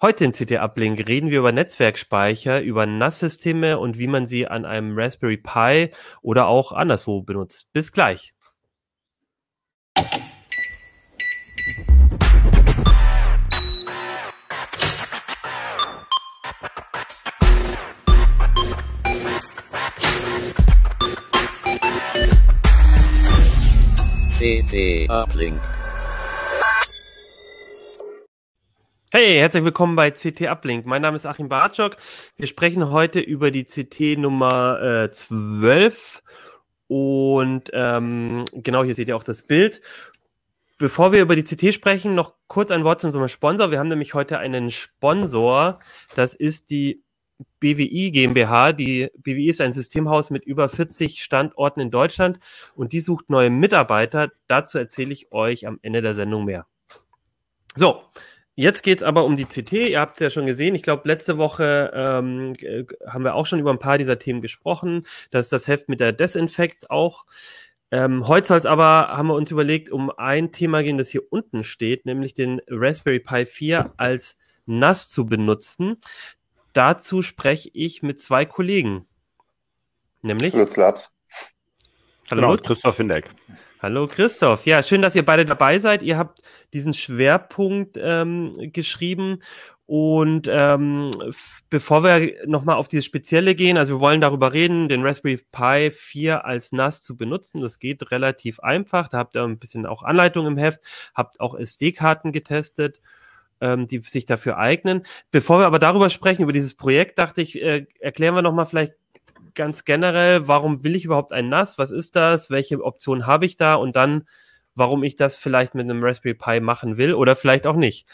Heute in CT Uplink reden wir über Netzwerkspeicher, über NAS-Systeme und wie man sie an einem Raspberry Pi oder auch anderswo benutzt. Bis gleich. CT Uplink. Hey, herzlich willkommen bei CT Uplink. Mein Name ist Achim Bartschok. Wir sprechen heute über die CT Nummer äh, 12 und ähm, genau hier seht ihr auch das Bild. Bevor wir über die CT sprechen, noch kurz ein Wort zu unserem Sponsor. Wir haben nämlich heute einen Sponsor. Das ist die BWI GmbH. Die BWI ist ein Systemhaus mit über 40 Standorten in Deutschland und die sucht neue Mitarbeiter. Dazu erzähle ich euch am Ende der Sendung mehr. So, jetzt geht's aber um die CT. Ihr habt es ja schon gesehen. Ich glaube, letzte Woche ähm, haben wir auch schon über ein paar dieser Themen gesprochen. Das ist das Heft mit der Desinfekt auch. Ähm, heute soll es aber, haben wir uns überlegt, um ein Thema gehen, das hier unten steht, nämlich den Raspberry Pi 4 als NAS zu benutzen dazu spreche ich mit zwei Kollegen. Nämlich? Lutz Labs. Hallo genau. Christoph Hindeck. Hallo Christoph. Ja, schön, dass ihr beide dabei seid. Ihr habt diesen Schwerpunkt ähm, geschrieben. Und ähm, bevor wir nochmal auf dieses Spezielle gehen, also wir wollen darüber reden, den Raspberry Pi 4 als NAS zu benutzen. Das geht relativ einfach. Da habt ihr ein bisschen auch Anleitung im Heft, habt auch SD-Karten getestet ähm, die sich dafür eignen. Bevor wir aber darüber sprechen, über dieses Projekt, dachte ich, äh, erklären wir nochmal vielleicht ganz generell, warum will ich überhaupt ein NAS? Was ist das? Welche Optionen habe ich da? Und dann, warum ich das vielleicht mit einem Raspberry Pi machen will oder vielleicht auch nicht.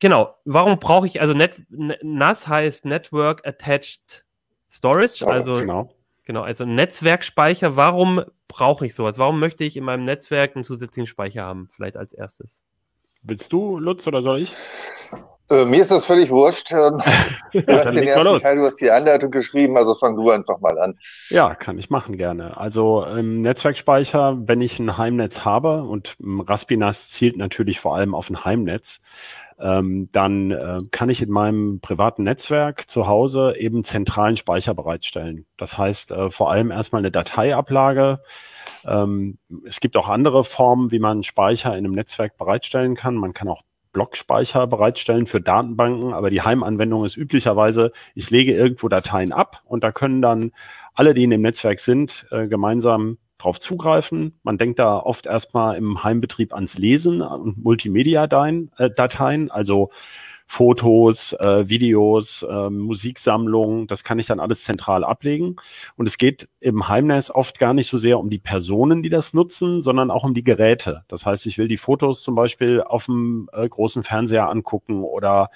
Genau. Warum brauche ich, also Net, NAS heißt Network Attached Storage, also genau. Genau, also Netzwerkspeicher. Warum brauche ich sowas? Warum möchte ich in meinem Netzwerk einen zusätzlichen Speicher haben? Vielleicht als erstes. Willst du, Lutz, oder soll ich? Äh, mir ist das völlig wurscht. Ähm, du hast den ersten Teil, du hast die Anleitung geschrieben, also fang du einfach mal an. Ja, kann ich machen gerne. Also im Netzwerkspeicher, wenn ich ein Heimnetz habe und Raspinas zielt natürlich vor allem auf ein Heimnetz, ähm, dann äh, kann ich in meinem privaten Netzwerk zu Hause eben zentralen Speicher bereitstellen. Das heißt äh, vor allem erstmal eine Dateiablage, ähm, es gibt auch andere Formen, wie man Speicher in einem Netzwerk bereitstellen kann. Man kann auch Blockspeicher bereitstellen für Datenbanken, aber die Heimanwendung ist üblicherweise, ich lege irgendwo Dateien ab und da können dann alle, die in dem Netzwerk sind, äh, gemeinsam drauf zugreifen. Man denkt da oft erstmal im Heimbetrieb ans Lesen und Multimedia-Dateien, äh, also Fotos, äh, Videos, äh, Musiksammlungen, das kann ich dann alles zentral ablegen. Und es geht im Heimnetz oft gar nicht so sehr um die Personen, die das nutzen, sondern auch um die Geräte. Das heißt, ich will die Fotos zum Beispiel auf dem äh, großen Fernseher angucken oder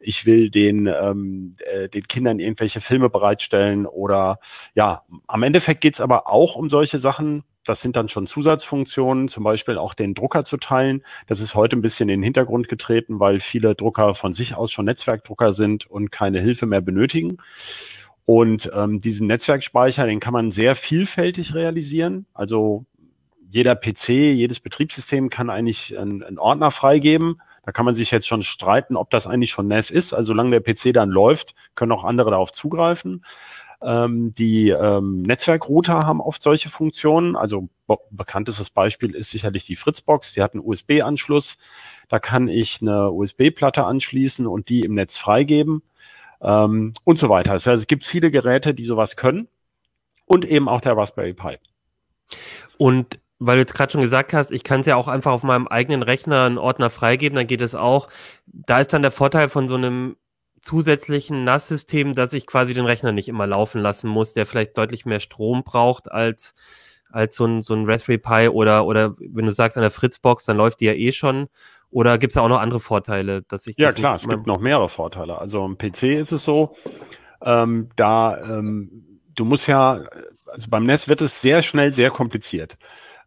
ich will den, ähm, äh, den Kindern irgendwelche Filme bereitstellen oder ja, am Endeffekt geht's aber auch um solche Sachen, das sind dann schon Zusatzfunktionen, zum Beispiel auch den Drucker zu teilen. Das ist heute ein bisschen in den Hintergrund getreten, weil viele Drucker von sich aus schon Netzwerkdrucker sind und keine Hilfe mehr benötigen. Und ähm, diesen Netzwerkspeicher, den kann man sehr vielfältig realisieren. Also jeder PC, jedes Betriebssystem kann eigentlich einen, einen Ordner freigeben. Da kann man sich jetzt schon streiten, ob das eigentlich schon NAS ist. Also solange der PC dann läuft, können auch andere darauf zugreifen. Ähm, die ähm, Netzwerkrouter haben oft solche Funktionen. Also bekanntestes Beispiel ist sicherlich die Fritzbox. Die hat einen USB-Anschluss. Da kann ich eine USB-Platte anschließen und die im Netz freigeben ähm, und so weiter. Also es gibt viele Geräte, die sowas können und eben auch der Raspberry Pi. Und weil du jetzt gerade schon gesagt hast, ich kann es ja auch einfach auf meinem eigenen Rechner einen Ordner freigeben, dann geht es auch. Da ist dann der Vorteil von so einem zusätzlichen NAS-System, dass ich quasi den Rechner nicht immer laufen lassen muss, der vielleicht deutlich mehr Strom braucht als, als so ein, so ein Raspberry Pi oder, oder wenn du sagst an der Fritzbox, dann läuft die ja eh schon. Oder gibt es da auch noch andere Vorteile, dass ich Ja klar, es gibt noch mehrere Vorteile. Also im PC ist es so, ähm, da ähm, du musst ja, also beim NES wird es sehr schnell sehr kompliziert.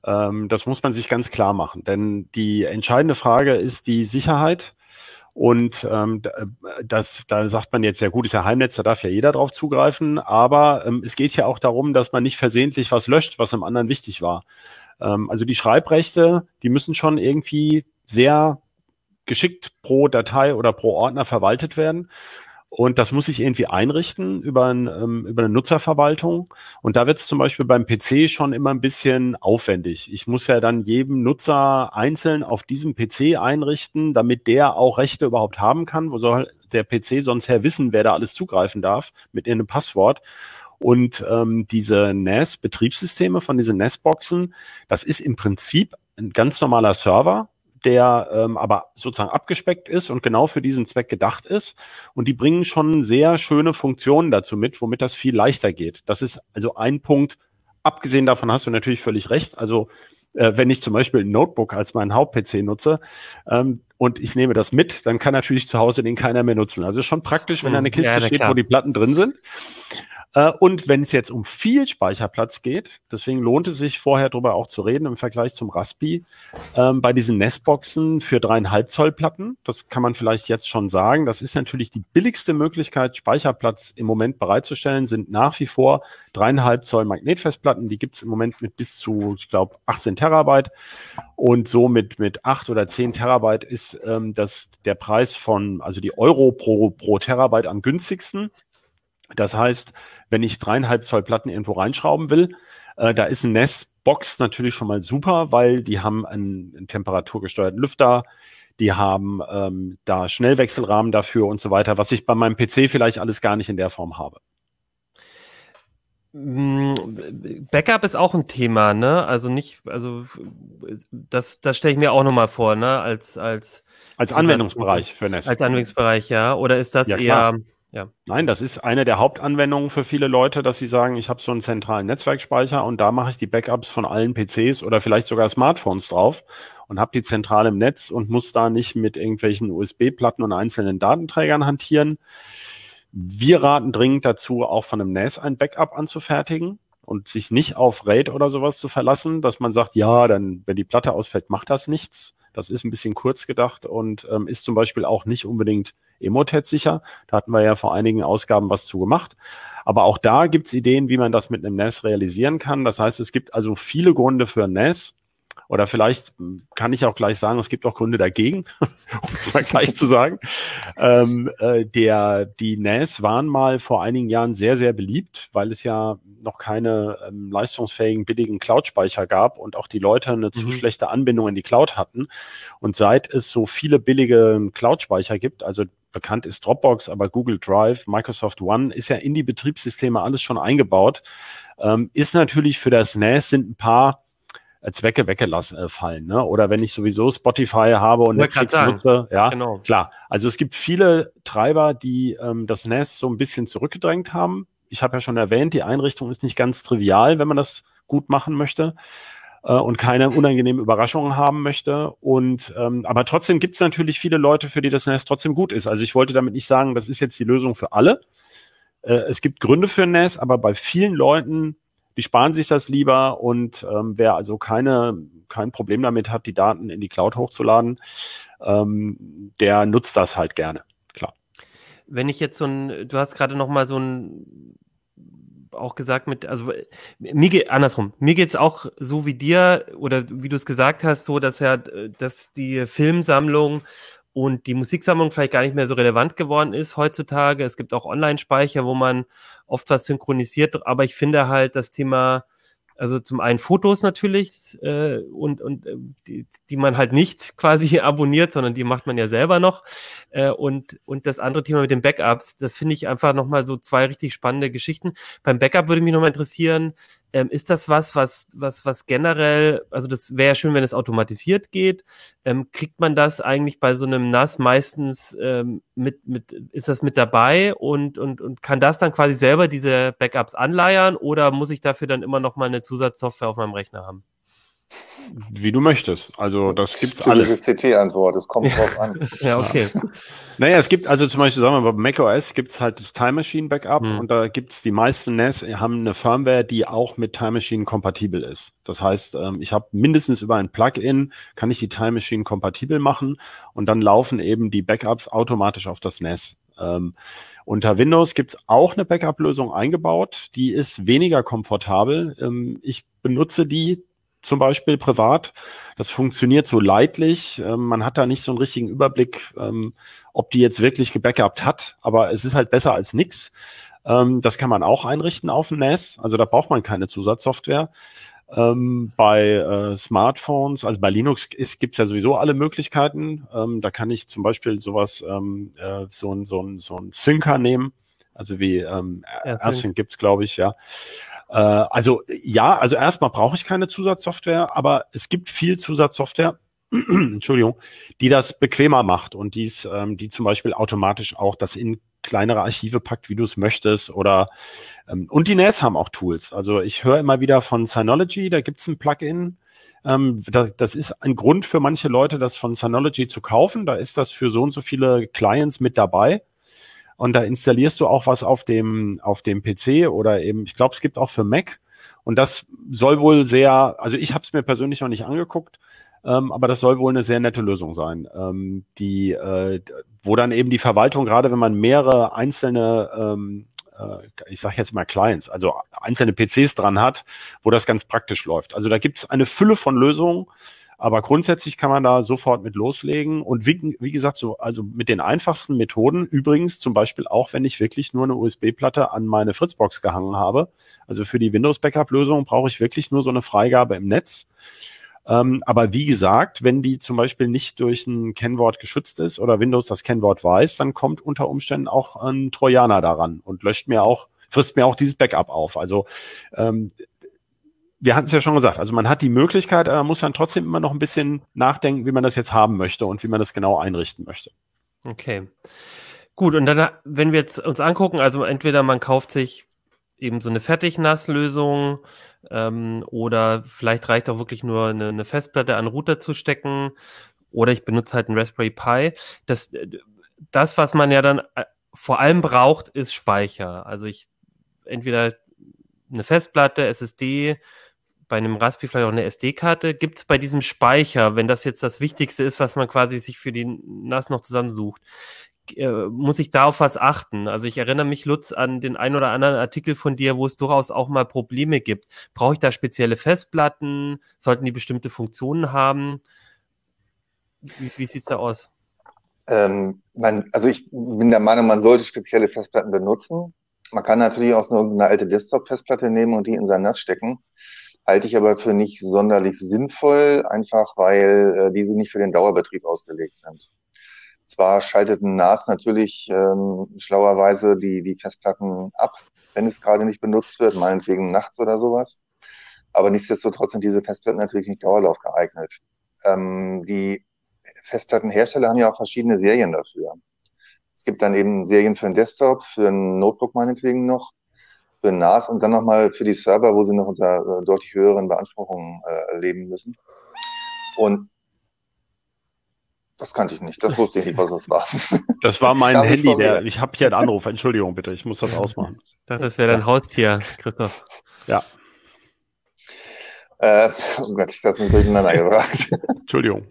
Ähm, das muss man sich ganz klar machen, denn die entscheidende Frage ist die Sicherheit und ähm, äh, das, da sagt man jetzt, ja gut, ist ja Heimnetz, da darf ja jeder drauf zugreifen, aber ähm, es geht ja auch darum, dass man nicht versehentlich was löscht, was im anderen wichtig war. Ähm, also die Schreibrechte, die müssen schon irgendwie sehr geschickt pro Datei oder pro Ordner verwaltet werden. Und das muss ich irgendwie einrichten über, ein, ähm, über eine Nutzerverwaltung. Und da wird es zum Beispiel beim PC schon immer ein bisschen aufwendig. Ich muss ja dann jedem Nutzer einzeln auf diesem PC einrichten, damit der auch Rechte überhaupt haben kann. Wo soll der PC sonst her wissen, wer da alles zugreifen darf mit irgendeinem Passwort? Und ähm, diese NAS-Betriebssysteme von diesen NAS-Boxen, das ist im Prinzip ein ganz normaler Server, der ähm, aber sozusagen abgespeckt ist und genau für diesen Zweck gedacht ist. Und die bringen schon sehr schöne Funktionen dazu mit, womit das viel leichter geht. Das ist also ein Punkt. Abgesehen davon hast du natürlich völlig recht. Also äh, wenn ich zum Beispiel ein Notebook als meinen Haupt-PC nutze ähm, und ich nehme das mit, dann kann natürlich zu Hause den keiner mehr nutzen. Also schon praktisch, wenn da eine hm, Kiste ja, steht, klar. wo die Platten drin sind. Äh, und wenn es jetzt um viel Speicherplatz geht, deswegen lohnt es sich vorher darüber auch zu reden im Vergleich zum Raspi, ähm, bei diesen Nestboxen für dreieinhalb Zoll Platten, das kann man vielleicht jetzt schon sagen, das ist natürlich die billigste Möglichkeit, Speicherplatz im Moment bereitzustellen, sind nach wie vor dreieinhalb Zoll Magnetfestplatten, die gibt's im Moment mit bis zu, ich glaube, 18 Terabyte. Und so mit, mit 8 oder 10 Terabyte ist ähm, das der Preis von, also die Euro pro, pro Terabyte am günstigsten. Das heißt, wenn ich dreieinhalb Zoll Platten irgendwo reinschrauben will, äh, da ist ein NES-Box natürlich schon mal super, weil die haben einen, einen temperaturgesteuerten Lüfter, die haben ähm, da Schnellwechselrahmen dafür und so weiter, was ich bei meinem PC vielleicht alles gar nicht in der Form habe. Mm, Backup ist auch ein Thema, ne? Also nicht, also das, das stelle ich mir auch nochmal vor, ne? Als als als Anwendungsbereich für NES. Als Anwendungsbereich, ja. Oder ist das ja, eher ja. Nein, das ist eine der Hauptanwendungen für viele Leute, dass sie sagen, ich habe so einen zentralen Netzwerkspeicher und da mache ich die Backups von allen PCs oder vielleicht sogar Smartphones drauf und habe die zentral im Netz und muss da nicht mit irgendwelchen USB-Platten und einzelnen Datenträgern hantieren. Wir raten dringend dazu, auch von einem NAS ein Backup anzufertigen und sich nicht auf RAID oder sowas zu verlassen, dass man sagt, ja, dann, wenn die Platte ausfällt, macht das nichts. Das ist ein bisschen kurz gedacht und ähm, ist zum Beispiel auch nicht unbedingt Emotet sicher. Da hatten wir ja vor einigen Ausgaben was zu gemacht. Aber auch da gibt's Ideen, wie man das mit einem NAS realisieren kann. Das heißt, es gibt also viele Gründe für NAS. Oder vielleicht kann ich auch gleich sagen, es gibt auch Gründe dagegen, um es mal gleich zu sagen. Ähm, äh, der, die NAS waren mal vor einigen Jahren sehr, sehr beliebt, weil es ja noch keine ähm, leistungsfähigen, billigen Cloud-Speicher gab und auch die Leute eine mhm. zu schlechte Anbindung in die Cloud hatten. Und seit es so viele billige Cloud-Speicher gibt, also bekannt ist Dropbox, aber Google Drive, Microsoft One ist ja in die Betriebssysteme alles schon eingebaut. Ähm, ist natürlich für das NAS sind ein paar Zwecke weggelassen äh, fallen. Ne? Oder wenn ich sowieso Spotify habe und Netflix nutze, ja, genau. klar. Also es gibt viele Treiber, die ähm, das NAS so ein bisschen zurückgedrängt haben. Ich habe ja schon erwähnt, die Einrichtung ist nicht ganz trivial, wenn man das gut machen möchte äh, und keine unangenehmen Überraschungen haben möchte. Und ähm, aber trotzdem gibt es natürlich viele Leute, für die das NAS trotzdem gut ist. Also ich wollte damit nicht sagen, das ist jetzt die Lösung für alle. Äh, es gibt Gründe für NAS, aber bei vielen Leuten, die sparen sich das lieber und ähm, wer also keine kein Problem damit hat, die Daten in die Cloud hochzuladen, ähm, der nutzt das halt gerne. Klar. Wenn ich jetzt so ein, du hast gerade noch mal so ein auch gesagt mit, also mir geht andersrum, mir geht's auch so wie dir oder wie du es gesagt hast, so dass ja, dass die Filmsammlung und die Musiksammlung vielleicht gar nicht mehr so relevant geworden ist heutzutage. Es gibt auch Online-Speicher, wo man oft was synchronisiert, aber ich finde halt das Thema also zum einen Fotos natürlich äh, und, und äh, die, die man halt nicht quasi abonniert, sondern die macht man ja selber noch. Äh, und, und das andere Thema mit den Backups, das finde ich einfach nochmal so zwei richtig spannende Geschichten. Beim Backup würde mich nochmal interessieren, ähm, ist das was, was, was, was generell, also das wäre ja schön, wenn es automatisiert geht. Ähm, kriegt man das eigentlich bei so einem NAS meistens ähm, mit, mit, ist das mit dabei und, und, und kann das dann quasi selber diese Backups anleiern oder muss ich dafür dann immer noch mal eine Zusatzsoftware auf meinem Rechner haben? Wie du möchtest. Also das gibt's alles. CT-Antwort, es kommt drauf an. ja, okay. Naja, es gibt also zum Beispiel, sagen wir mal, bei macOS gibt's halt das Time Machine Backup hm. und da gibt's die meisten NAS haben eine Firmware, die auch mit Time Machine kompatibel ist. Das heißt, ähm, ich habe mindestens über ein Plugin kann ich die Time Machine kompatibel machen und dann laufen eben die Backups automatisch auf das NAS. Ähm, unter Windows gibt's auch eine Backup-Lösung eingebaut, die ist weniger komfortabel. Ähm, ich benutze die zum Beispiel privat. Das funktioniert so leidlich. Ähm, man hat da nicht so einen richtigen Überblick, ähm, ob die jetzt wirklich gebackupt hat, aber es ist halt besser als nix. Ähm, das kann man auch einrichten auf dem NAS. Also da braucht man keine Zusatzsoftware. Ähm, bei äh, Smartphones, also bei Linux gibt es ja sowieso alle Möglichkeiten. Ähm, da kann ich zum Beispiel sowas, ähm, äh, so ein, so ein, so ein Syncer nehmen, also wie ähm, Async gibt's glaube ich, ja. Äh, also ja, also erstmal brauche ich keine Zusatzsoftware, aber es gibt viel Zusatzsoftware, Entschuldigung, die das bequemer macht und dies, ähm, die zum Beispiel automatisch auch das in kleinere Archive packt, wie du es möchtest. Oder ähm, und die NAS haben auch Tools. Also ich höre immer wieder von Synology, da gibt's ein Plugin. Ähm, das, das ist ein Grund für manche Leute, das von Synology zu kaufen. Da ist das für so und so viele Clients mit dabei. Und da installierst du auch was auf dem, auf dem PC oder eben, ich glaube, es gibt auch für Mac. Und das soll wohl sehr, also ich habe es mir persönlich noch nicht angeguckt, ähm, aber das soll wohl eine sehr nette Lösung sein, ähm, die, äh, wo dann eben die Verwaltung, gerade wenn man mehrere einzelne ähm, äh, ich sage jetzt mal Clients, also einzelne PCs dran hat, wo das ganz praktisch läuft. Also da gibt es eine Fülle von Lösungen, aber grundsätzlich kann man da sofort mit loslegen. Und wie, wie gesagt, so, also mit den einfachsten Methoden, übrigens zum Beispiel auch, wenn ich wirklich nur eine USB-Platte an meine Fritzbox gehangen habe. Also für die Windows-Backup-Lösung brauche ich wirklich nur so eine Freigabe im Netz. Ähm, aber wie gesagt, wenn die zum Beispiel nicht durch ein Kennwort geschützt ist oder Windows das Kennwort weiß, dann kommt unter Umständen auch ein Trojaner daran und löscht mir auch, frisst mir auch dieses Backup auf. Also ähm, wir hatten es ja schon gesagt, also man hat die Möglichkeit, aber man muss dann trotzdem immer noch ein bisschen nachdenken, wie man das jetzt haben möchte und wie man das genau einrichten möchte. Okay. Gut, und dann, wenn wir jetzt uns angucken, also entweder man kauft sich eben so eine Fertig-Nass-Lösung, ähm, oder vielleicht reicht auch wirklich nur eine, eine Festplatte an Router zu stecken oder ich benutze halt einen Raspberry Pi. Das, das was man ja dann äh, vor allem braucht, ist Speicher. Also ich entweder eine Festplatte, SSD, bei einem Raspberry vielleicht auch eine SD-Karte. Gibt es bei diesem Speicher, wenn das jetzt das Wichtigste ist, was man quasi sich für den NAS noch zusammensucht, äh, muss ich da auf was achten? Also ich erinnere mich, Lutz, an den ein oder anderen Artikel von dir, wo es durchaus auch mal Probleme gibt. Brauche ich da spezielle Festplatten? Sollten die bestimmte Funktionen haben? Wie, wie sieht's da aus? Ähm, man, also ich bin der Meinung, man sollte spezielle Festplatten benutzen. Man kann natürlich auch so eine alte Desktop-Festplatte nehmen und die in sein NAS stecken. Halte ich aber für nicht sonderlich sinnvoll, einfach weil äh, diese nicht für den Dauerbetrieb ausgelegt sind. Zwar schaltet ein NAS natürlich ähm, schlauerweise die, die Festplatten ab, wenn es gerade nicht benutzt wird, meinetwegen nachts oder sowas. Aber nichtsdestotrotz sind diese Festplatten natürlich nicht Dauerlauf geeignet. Ähm, die Festplattenhersteller haben ja auch verschiedene Serien dafür. Es gibt dann eben Serien für einen Desktop, für ein Notebook meinetwegen noch, für NAS und dann nochmal für die Server, wo sie noch unter äh, deutlich höheren Beanspruchungen äh, leben müssen. Und das kannte ich nicht. Das wusste ich nicht, was es war. Das war mein Handy. Der, ich habe hier einen Anruf. Entschuldigung bitte. Ich muss das ausmachen. Das wäre dein Haustier, Christoph. Ja. Äh, oh Gott, ich das mich durcheinander gebracht. Entschuldigung.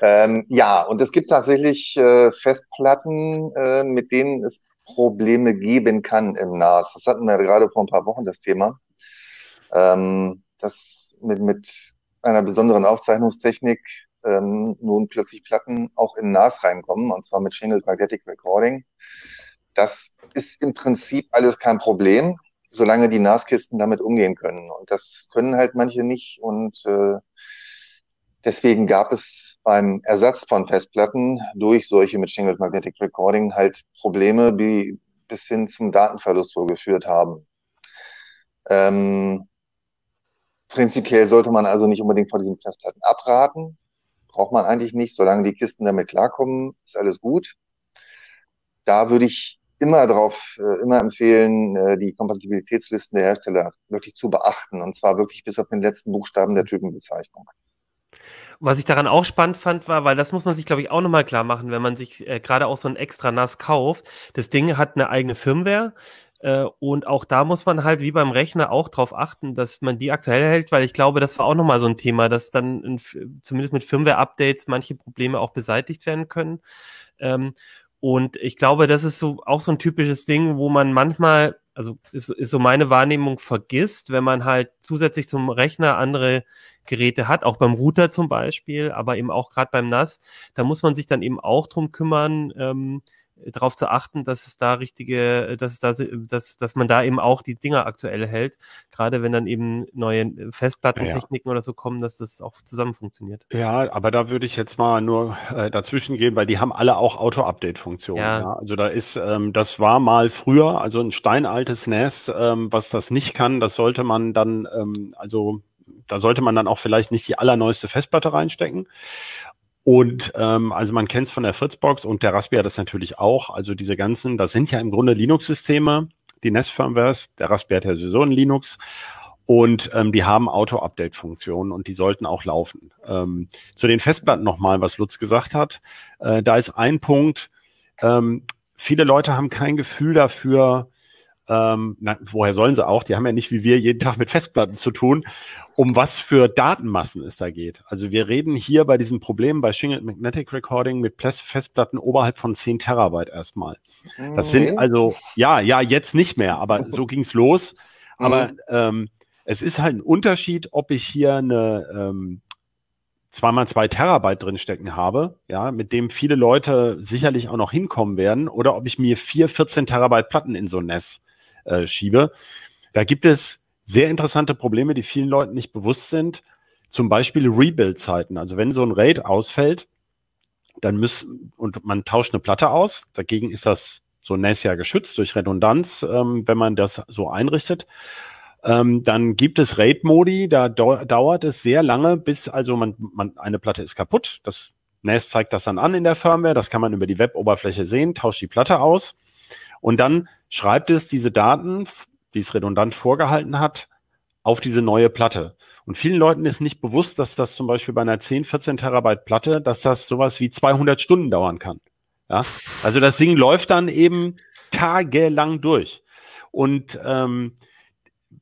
Ähm, ja, und es gibt tatsächlich äh, Festplatten, äh, mit denen es Probleme geben kann im NAS. Das hatten wir gerade vor ein paar Wochen das Thema. Ähm, das mit, mit einer besonderen Aufzeichnungstechnik ähm, nun plötzlich Platten auch in NAS reinkommen, und zwar mit Shingled Magnetic Recording. Das ist im Prinzip alles kein Problem, solange die NAS-Kisten damit umgehen können. Und das können halt manche nicht. Und äh, deswegen gab es beim Ersatz von Festplatten durch solche mit Shingled Magnetic Recording halt Probleme, die bis hin zum Datenverlust wohl geführt haben. Ähm, prinzipiell sollte man also nicht unbedingt von diesen Festplatten abraten braucht man eigentlich nicht. Solange die Kisten damit klarkommen, ist alles gut. Da würde ich immer darauf, äh, immer empfehlen, äh, die Kompatibilitätslisten der Hersteller wirklich zu beachten. Und zwar wirklich bis auf den letzten Buchstaben der Typenbezeichnung. Was ich daran auch spannend fand, war, weil das muss man sich, glaube ich, auch nochmal klar machen, wenn man sich äh, gerade auch so ein extra NAS kauft. Das Ding hat eine eigene Firmware. Äh, und auch da muss man halt wie beim Rechner auch drauf achten, dass man die aktuell hält, weil ich glaube, das war auch nochmal so ein Thema, dass dann in, zumindest mit Firmware-Updates manche Probleme auch beseitigt werden können. Ähm, und ich glaube, das ist so auch so ein typisches Ding, wo man manchmal also ist, ist so meine Wahrnehmung, vergisst, wenn man halt zusätzlich zum Rechner andere Geräte hat, auch beim Router zum Beispiel, aber eben auch gerade beim NAS, da muss man sich dann eben auch drum kümmern, ähm, darauf zu achten, dass es da richtige, dass es da, dass, dass man da eben auch die Dinger aktuell hält. Gerade wenn dann eben neue Festplattentechniken ja. oder so kommen, dass das auch zusammen funktioniert. Ja, aber da würde ich jetzt mal nur äh, dazwischen gehen, weil die haben alle auch Auto-Update-Funktionen. Ja. ja. Also da ist, ähm, das war mal früher, also ein steinaltes NAS, ähm, was das nicht kann, das sollte man dann, ähm, also da sollte man dann auch vielleicht nicht die allerneueste Festplatte reinstecken. Und ähm, also man kennt es von der Fritzbox und der Raspberry hat das natürlich auch. Also diese ganzen, das sind ja im Grunde Linux-Systeme, die NES-Firmwares. Der Raspberry hat ja sowieso ein Linux. Und ähm, die haben Auto-Update-Funktionen und die sollten auch laufen. Ähm, zu den Festplatten nochmal, was Lutz gesagt hat. Äh, da ist ein Punkt, ähm, viele Leute haben kein Gefühl dafür, ähm, na, woher sollen sie auch? Die haben ja nicht wie wir jeden Tag mit Festplatten zu tun, um was für Datenmassen es da geht. Also wir reden hier bei diesem Problem bei Shingled Magnetic Recording mit Festplatten oberhalb von 10 Terabyte erstmal. Das sind also, ja, ja, jetzt nicht mehr, aber so ging's los. Aber mhm. ähm, es ist halt ein Unterschied, ob ich hier eine ähm, zweimal zwei Terabyte drinstecken habe, ja, mit dem viele Leute sicherlich auch noch hinkommen werden, oder ob ich mir vier 14 Terabyte Platten in so ein NES äh, schiebe. Da gibt es sehr interessante Probleme, die vielen Leuten nicht bewusst sind. Zum Beispiel Rebuild-Zeiten. Also wenn so ein RAID ausfällt, dann müssen, und man tauscht eine Platte aus, dagegen ist das so NAS ja geschützt durch Redundanz, ähm, wenn man das so einrichtet. Ähm, dann gibt es RAID-Modi, da dauert es sehr lange, bis also man, man eine Platte ist kaputt. Das NAS zeigt das dann an in der Firmware, das kann man über die Web-Oberfläche sehen, tauscht die Platte aus und dann schreibt es diese Daten, die es redundant vorgehalten hat, auf diese neue Platte. Und vielen Leuten ist nicht bewusst, dass das zum Beispiel bei einer 10, 14 Terabyte Platte, dass das sowas wie 200 Stunden dauern kann. Ja, also das Ding läuft dann eben tagelang durch. Und ähm,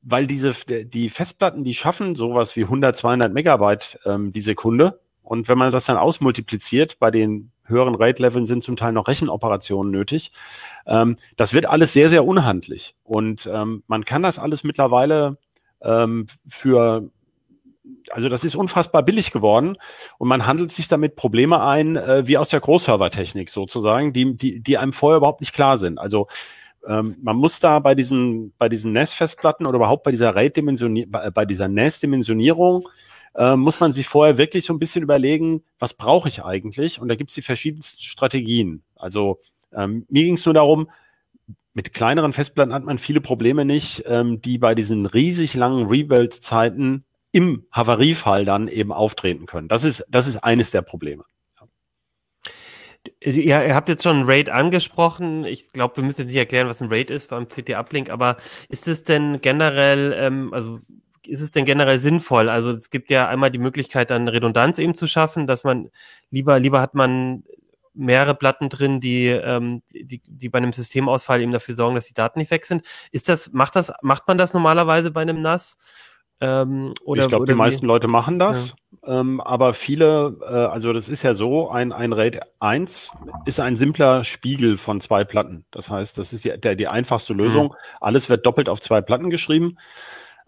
weil diese die Festplatten, die schaffen sowas wie 100, 200 Megabyte ähm, die Sekunde. Und wenn man das dann ausmultipliziert, bei den höheren Rate-Leveln sind zum Teil noch Rechenoperationen nötig. Ähm, das wird alles sehr, sehr unhandlich. Und ähm, man kann das alles mittlerweile ähm, für also das ist unfassbar billig geworden und man handelt sich damit Probleme ein, äh, wie aus der Großservertechnik sozusagen, die, die, die einem vorher überhaupt nicht klar sind. Also ähm, man muss da bei diesen, bei diesen NAS-Festplatten oder überhaupt bei dieser RAID-Dimensionierung, bei, bei dieser NAS-Dimensionierung äh, muss man sich vorher wirklich so ein bisschen überlegen, was brauche ich eigentlich? Und da gibt es die verschiedensten Strategien. Also ähm, mir ging es nur darum, mit kleineren Festplatten hat man viele Probleme nicht, ähm, die bei diesen riesig langen Rebuild-Zeiten im Havariefall dann eben auftreten können. Das ist, das ist eines der Probleme. Ja, ihr habt jetzt schon RAID angesprochen. Ich glaube, wir müssen jetzt nicht erklären, was ein RAID ist beim CT-Uplink, aber ist es denn generell, ähm, also ist es denn generell sinnvoll? Also es gibt ja einmal die Möglichkeit, dann Redundanz eben zu schaffen, dass man lieber, lieber hat man mehrere Platten drin, die, ähm, die, die bei einem Systemausfall eben dafür sorgen, dass die Daten nicht weg sind. Ist das, macht das, macht man das normalerweise bei einem NAS? Ähm, oder, ich glaube, die meisten Leute machen das, ja. ähm, aber viele, äh, also das ist ja so, ein, ein RAID 1 ist ein simpler Spiegel von zwei Platten. Das heißt, das ist die, der, die einfachste Lösung. Mhm. Alles wird doppelt auf zwei Platten geschrieben.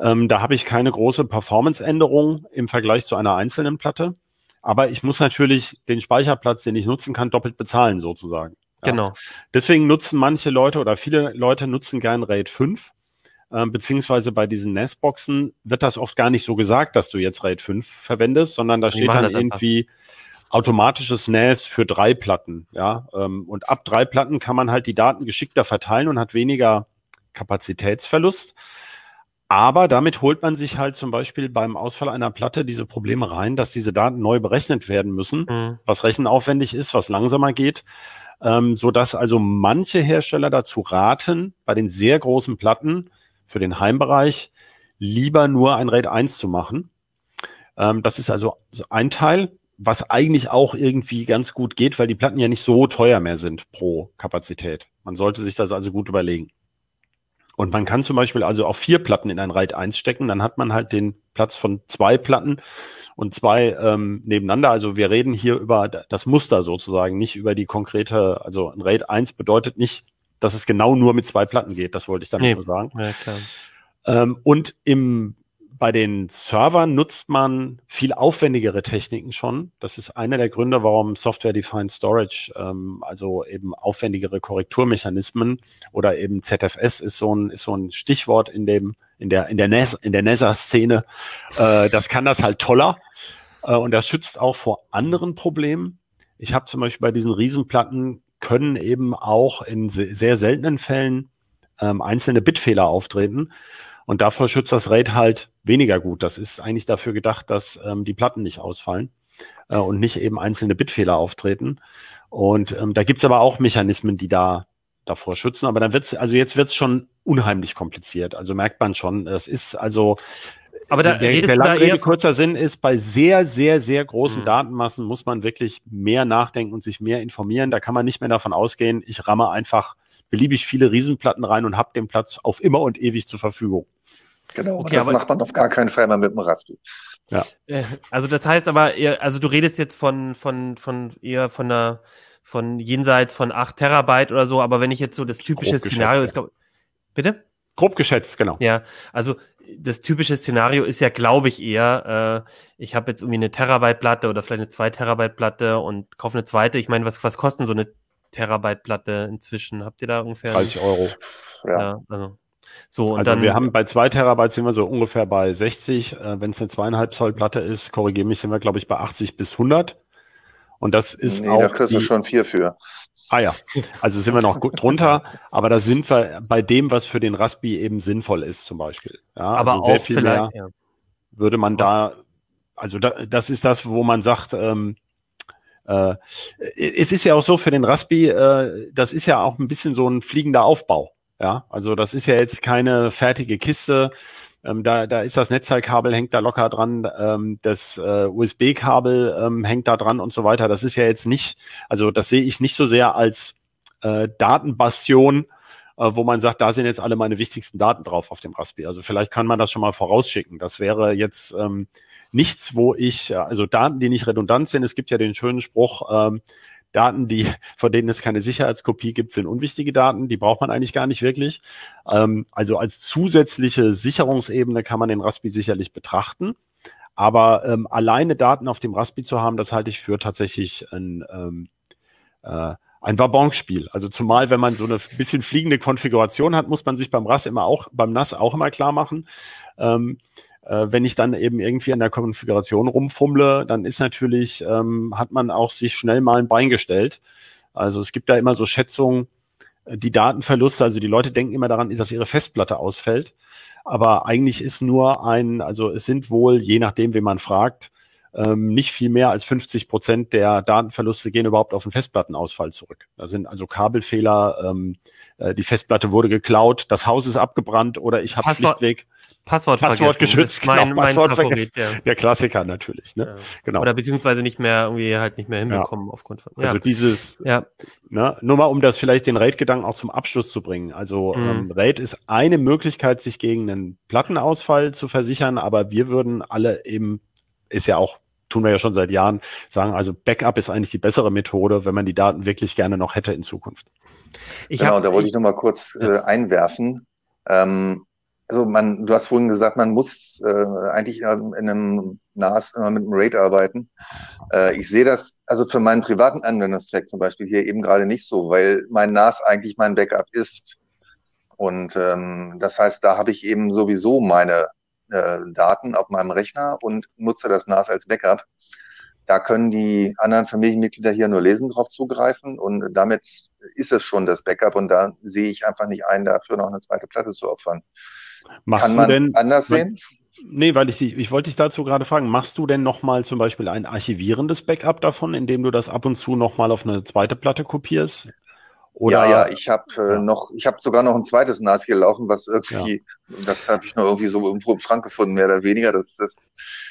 Ähm, da habe ich keine große Performance-Änderung im Vergleich zu einer einzelnen Platte. Aber ich muss natürlich den Speicherplatz, den ich nutzen kann, doppelt bezahlen sozusagen. Ja. Genau. Deswegen nutzen manche Leute oder viele Leute nutzen gern RAID 5. Ähm, beziehungsweise bei diesen NAS-Boxen wird das oft gar nicht so gesagt, dass du jetzt RAID 5 verwendest, sondern da steht dann irgendwie automatisches NAS für drei Platten. Ja, ähm, und ab drei Platten kann man halt die Daten geschickter verteilen und hat weniger Kapazitätsverlust. Aber damit holt man sich halt zum Beispiel beim Ausfall einer Platte diese Probleme rein, dass diese Daten neu berechnet werden müssen, mhm. was rechenaufwendig ist, was langsamer geht, ähm, so dass also manche Hersteller dazu raten, bei den sehr großen Platten für den Heimbereich lieber nur ein RAID 1 zu machen. Ähm, das ist also ein Teil, was eigentlich auch irgendwie ganz gut geht, weil die Platten ja nicht so teuer mehr sind pro Kapazität. Man sollte sich das also gut überlegen. Und man kann zum Beispiel also auch vier Platten in ein RAID 1 stecken, dann hat man halt den Platz von zwei Platten und zwei ähm, nebeneinander. Also wir reden hier über das Muster sozusagen, nicht über die konkrete, also ein RAID 1 bedeutet nicht, dass es genau nur mit zwei Platten geht. Das wollte ich damit nee. nur sagen. Ja, klar. Ähm, und im bei den Servern nutzt man viel aufwendigere Techniken schon. Das ist einer der Gründe, warum Software-Defined Storage, ähm, also eben aufwendigere Korrekturmechanismen oder eben ZFS ist so ein, ist so ein Stichwort in dem, in der, in der NES, in der NESA-Szene. Äh, das kann das halt toller. Äh, und das schützt auch vor anderen Problemen. Ich habe zum Beispiel bei diesen Riesenplatten können eben auch in sehr seltenen Fällen ähm, einzelne Bitfehler auftreten. Und davor schützt das RAID halt weniger gut. Das ist eigentlich dafür gedacht, dass ähm, die Platten nicht ausfallen äh, und nicht eben einzelne Bitfehler auftreten. Und ähm, da gibt's aber auch Mechanismen, die da davor schützen. Aber dann wird's, also jetzt wird's schon unheimlich kompliziert. Also merkt man schon, es ist also aber da der, der lange Rede, kurzer Sinn ist, bei sehr, sehr, sehr großen mhm. Datenmassen muss man wirklich mehr nachdenken und sich mehr informieren. Da kann man nicht mehr davon ausgehen, ich ramme einfach beliebig viele Riesenplatten rein und habe den Platz auf immer und ewig zur Verfügung. Genau, okay, das macht man auf gar keinen Fall mehr mit dem Raspi. Ja. Äh, also das heißt aber, also du redest jetzt von, von, von eher von einer, von jenseits von acht Terabyte oder so, aber wenn ich jetzt so das typische Szenario ist, glaub, bitte? Grob geschätzt, genau. Ja, also das typische Szenario ist ja, glaube ich, eher, äh, ich habe jetzt irgendwie eine Terabyte-Platte oder vielleicht eine 2 Terabyte-Platte und kaufe eine zweite. Ich meine, was, was kosten so eine Terabyte-Platte inzwischen? Habt ihr da ungefähr? 30 Euro. Ja, ja also. So, und also dann, wir haben bei zwei Terabyte sind wir so ungefähr bei 60. Äh, Wenn es eine zweieinhalb Zoll Platte ist, korrigiere mich, sind wir, glaube ich, bei 80 bis 100. Und das ist nee, auch. Da kriegst du schon vier für. Ah ja, also sind wir noch gut drunter, aber da sind wir bei dem, was für den Raspi eben sinnvoll ist, zum Beispiel. Ja, aber also sehr viel mehr ja. würde man da, also da, das ist das, wo man sagt, ähm, äh, es ist ja auch so für den Raspi, äh, das ist ja auch ein bisschen so ein fliegender Aufbau. Ja, also das ist ja jetzt keine fertige Kiste. Ähm, da, da ist das Netzteilkabel hängt da locker dran, ähm, das äh, USB-Kabel ähm, hängt da dran und so weiter. Das ist ja jetzt nicht, also das sehe ich nicht so sehr als äh, Datenbastion, äh, wo man sagt, da sind jetzt alle meine wichtigsten Daten drauf auf dem Raspi. Also vielleicht kann man das schon mal vorausschicken. Das wäre jetzt ähm, nichts, wo ich, also Daten, die nicht redundant sind. Es gibt ja den schönen Spruch, ähm, Daten, die, von denen es keine Sicherheitskopie gibt, sind unwichtige Daten. Die braucht man eigentlich gar nicht wirklich. Ähm, also als zusätzliche Sicherungsebene kann man den Raspi sicherlich betrachten. Aber ähm, alleine Daten auf dem Raspi zu haben, das halte ich für tatsächlich ein, ähm, äh, ein Wabonspiel. Also zumal, wenn man so eine bisschen fliegende Konfiguration hat, muss man sich beim RAS immer auch, beim NAS auch immer klar machen. Ähm, äh, wenn ich dann eben irgendwie an der Konfiguration rumfummle, dann ist natürlich, ähm, hat man auch sich schnell mal ein Bein gestellt. Also es gibt da immer so Schätzungen, äh, die Datenverluste, also die Leute denken immer daran, dass ihre Festplatte ausfällt. Aber eigentlich ist nur ein, also es sind wohl, je nachdem, wen man fragt, ähm, nicht viel mehr als 50 Prozent der Datenverluste gehen überhaupt auf den Festplattenausfall zurück. Da sind also Kabelfehler, ähm, äh, die Festplatte wurde geklaut, das Haus ist abgebrannt oder ich habe schlichtweg Passwort, Passwort geschützt, mein, genau, mein Passwort Favorit, ja. Der Klassiker natürlich, ne? Ja. Genau. Oder beziehungsweise nicht mehr irgendwie halt nicht mehr hinbekommen ja. aufgrund von. Ja. Also dieses, ja. ne, nur mal um das vielleicht den RAID-Gedanken auch zum Abschluss zu bringen. Also mhm. ähm, RAID ist eine Möglichkeit, sich gegen einen Plattenausfall zu versichern, aber wir würden alle eben, ist ja auch tun wir ja schon seit Jahren, sagen, also Backup ist eigentlich die bessere Methode, wenn man die Daten wirklich gerne noch hätte in Zukunft. Ich genau, hab, da wollte ich, ich noch mal kurz ja. äh, einwerfen. Ähm, also man, du hast vorhin gesagt, man muss äh, eigentlich in einem NAS immer mit einem RAID arbeiten. Äh, ich sehe das also für meinen privaten Anwendungszweck zum Beispiel hier eben gerade nicht so, weil mein NAS eigentlich mein Backup ist. Und ähm, das heißt, da habe ich eben sowieso meine äh, Daten auf meinem Rechner und nutze das NAS als Backup. Da können die anderen Familienmitglieder hier nur lesen drauf zugreifen und damit ist es schon das Backup und da sehe ich einfach nicht ein, dafür noch eine zweite Platte zu opfern. Machst Kann man du denn anders sehen? Nee, weil ich, ich wollte dich dazu gerade fragen, machst du denn nochmal zum Beispiel ein archivierendes Backup davon, indem du das ab und zu nochmal auf eine zweite Platte kopierst? Oder, ja, ja, ich habe äh, ja. noch, ich habe sogar noch ein zweites NAS hier laufen, was irgendwie, ja. das habe ich noch irgendwie so irgendwo im Schrank gefunden, mehr oder weniger. Das, das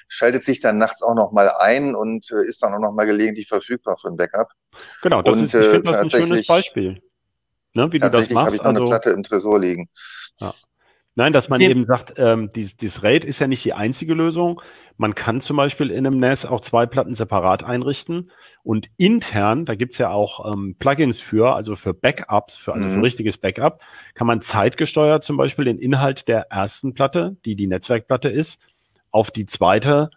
schaltet sich dann nachts auch noch mal ein und äh, ist dann auch noch mal gelegentlich verfügbar für ein Backup. Genau, das und, ist, ich finde das ein schönes Beispiel, ne, wie du das machst. habe ich noch also, eine Platte im Tresor liegen. Ja. Nein, dass man okay. eben sagt, ähm, dieses, dieses RAID ist ja nicht die einzige Lösung. Man kann zum Beispiel in einem NAS auch zwei Platten separat einrichten und intern, da gibt's ja auch ähm, Plugins für, also für Backups, für, also mhm. für richtiges Backup, kann man zeitgesteuert zum Beispiel den Inhalt der ersten Platte, die die Netzwerkplatte ist, auf die zweite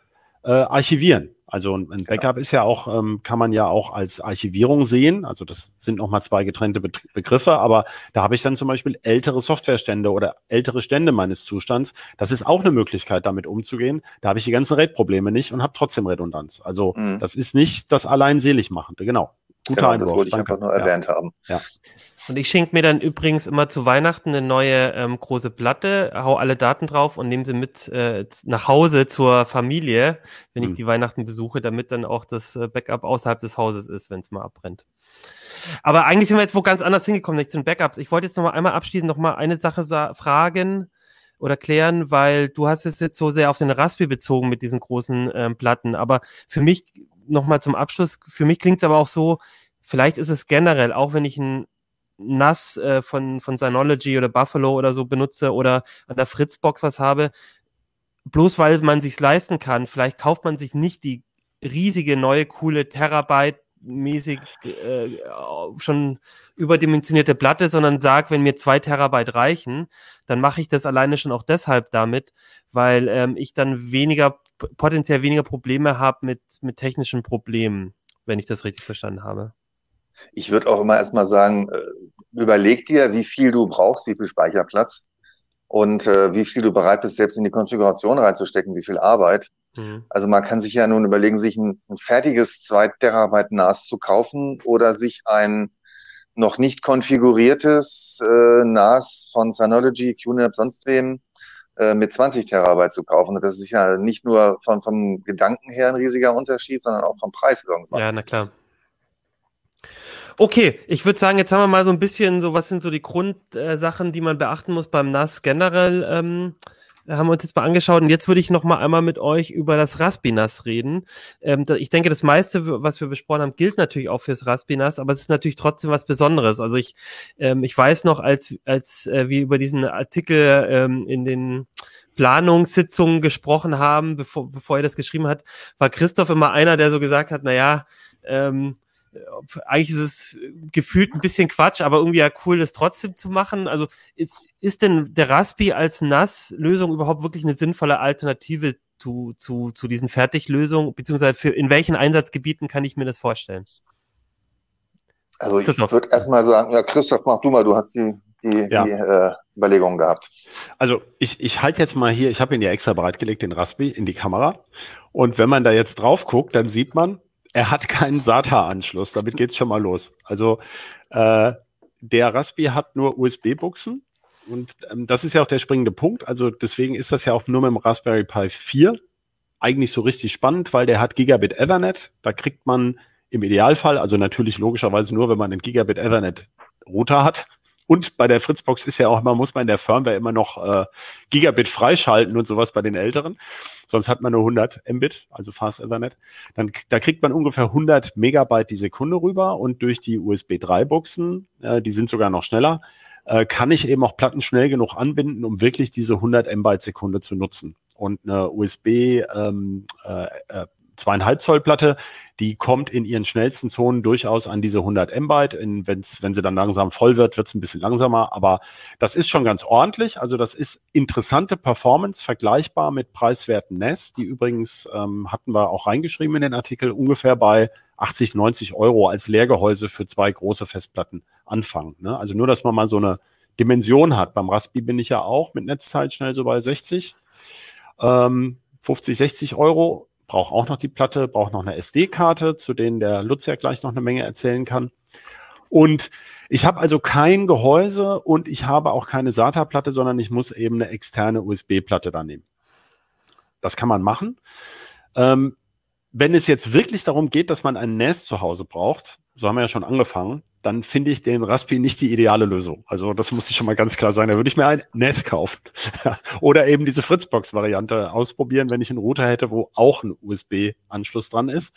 äh, archivieren. Also ein Backup ja. ist ja auch, ähm, kann man ja auch als Archivierung sehen. Also das sind nochmal zwei getrennte Be Begriffe, aber da habe ich dann zum Beispiel ältere Softwarestände oder ältere Stände meines Zustands. Das ist auch eine Möglichkeit, damit umzugehen. Da habe ich die ganzen RAID-Probleme nicht und habe trotzdem Redundanz. Also mhm. das ist nicht das allein selig machende, genau. Guter genau, Einwurf. Das wollte ich Danke. einfach nur erwähnt ja. haben. Ja. Und ich schenke mir dann übrigens immer zu Weihnachten eine neue ähm, große Platte, hau alle Daten drauf und nehme sie mit äh, nach Hause zur Familie, wenn ich hm. die Weihnachten besuche, damit dann auch das äh, Backup außerhalb des Hauses ist, wenn es mal abbrennt. Aber eigentlich sind wir jetzt wo ganz anders hingekommen, nicht zu den Backups. Ich wollte jetzt noch mal einmal abschließend noch mal eine Sache fragen oder klären, weil du hast es jetzt so sehr auf den Raspberry bezogen mit diesen großen ähm, Platten. Aber für mich noch mal zum Abschluss, für mich klingt es aber auch so, vielleicht ist es generell, auch wenn ich ein NAS äh, von, von Synology oder Buffalo oder so benutze oder an der Fritzbox was habe, bloß weil man sich's leisten kann, vielleicht kauft man sich nicht die riesige neue coole Terabyte mäßig äh, schon überdimensionierte Platte, sondern sagt, wenn mir zwei Terabyte reichen, dann mache ich das alleine schon auch deshalb damit, weil ähm, ich dann weniger potenziell weniger Probleme habe mit mit technischen Problemen, wenn ich das richtig verstanden habe. Ich würde auch immer erstmal sagen, äh, überleg dir, wie viel du brauchst, wie viel Speicherplatz und äh, wie viel du bereit bist, selbst in die Konfiguration reinzustecken, wie viel Arbeit. Mhm. Also man kann sich ja nun überlegen, sich ein, ein fertiges 2 Terabyte NAS zu kaufen oder sich ein noch nicht konfiguriertes äh, NAS von Synology, QNAP, sonst wem äh, mit 20 Terabyte zu kaufen. Das ist ja nicht nur von, vom Gedanken her ein riesiger Unterschied, sondern auch vom Preis irgendwann. Ja, na klar. Okay, ich würde sagen, jetzt haben wir mal so ein bisschen so, was sind so die Grundsachen, äh, die man beachten muss beim NAS generell, ähm, haben wir uns jetzt mal angeschaut und jetzt würde ich noch mal einmal mit euch über das Raspinas reden. Ähm, ich denke, das meiste, was wir besprochen haben, gilt natürlich auch fürs Raspinas, aber es ist natürlich trotzdem was Besonderes. Also ich, ähm, ich weiß noch, als, als äh, wir über diesen Artikel ähm, in den Planungssitzungen gesprochen haben, bevor, bevor er das geschrieben hat, war Christoph immer einer, der so gesagt hat, na ja, ähm, eigentlich ist es gefühlt ein bisschen Quatsch, aber irgendwie ja cool, das trotzdem zu machen. Also ist, ist denn der Raspi als NAS-Lösung überhaupt wirklich eine sinnvolle Alternative zu, zu, zu diesen Fertiglösungen, beziehungsweise für, in welchen Einsatzgebieten kann ich mir das vorstellen? Also ich würde erstmal sagen, ja, Christoph, mach du mal, du hast die, die, ja. die äh, Überlegungen gehabt. Also ich, ich halte jetzt mal hier, ich habe ihn ja extra bereitgelegt, den Raspi, in die Kamera. Und wenn man da jetzt drauf guckt, dann sieht man, er hat keinen SATA-Anschluss. Damit geht's schon mal los. Also äh, der Raspi hat nur USB-Buchsen. Und ähm, das ist ja auch der springende Punkt. Also deswegen ist das ja auch nur mit dem Raspberry Pi 4 eigentlich so richtig spannend, weil der hat Gigabit Ethernet. Da kriegt man im Idealfall, also natürlich logischerweise nur, wenn man einen Gigabit Ethernet Router hat, und bei der Fritzbox ist ja auch immer, muss man in der Firmware immer noch äh, Gigabit freischalten und sowas bei den älteren. Sonst hat man nur 100 Mbit, also Fast Ethernet. Dann, da kriegt man ungefähr 100 Megabyte die Sekunde rüber und durch die USB 3 Buchsen, äh, die sind sogar noch schneller, äh, kann ich eben auch Platten schnell genug anbinden, um wirklich diese 100 Mbit Sekunde zu nutzen. Und eine USB ähm, äh, äh, zweieinhalb Zoll Platte, die kommt in ihren schnellsten Zonen durchaus an diese 100 Mbit. In, wenn's, wenn sie dann langsam voll wird, wird es ein bisschen langsamer, aber das ist schon ganz ordentlich. Also das ist interessante Performance, vergleichbar mit preiswerten NES, die übrigens, ähm, hatten wir auch reingeschrieben in den Artikel, ungefähr bei 80, 90 Euro als Leergehäuse für zwei große Festplatten anfangen. Ne? Also nur, dass man mal so eine Dimension hat. Beim Raspi bin ich ja auch mit Netzzeit schnell so bei 60. Ähm, 50, 60 Euro brauche auch noch die Platte, brauche noch eine SD-Karte, zu denen der Lutz ja gleich noch eine Menge erzählen kann. Und ich habe also kein Gehäuse und ich habe auch keine SATA-Platte, sondern ich muss eben eine externe USB-Platte da nehmen. Das kann man machen. Ähm, wenn es jetzt wirklich darum geht, dass man ein NAS zu Hause braucht, so haben wir ja schon angefangen, dann finde ich den Raspi nicht die ideale Lösung. Also das muss ich schon mal ganz klar sagen. Da würde ich mir ein NAS kaufen. Oder eben diese Fritzbox-Variante ausprobieren, wenn ich einen Router hätte, wo auch ein USB-Anschluss dran ist.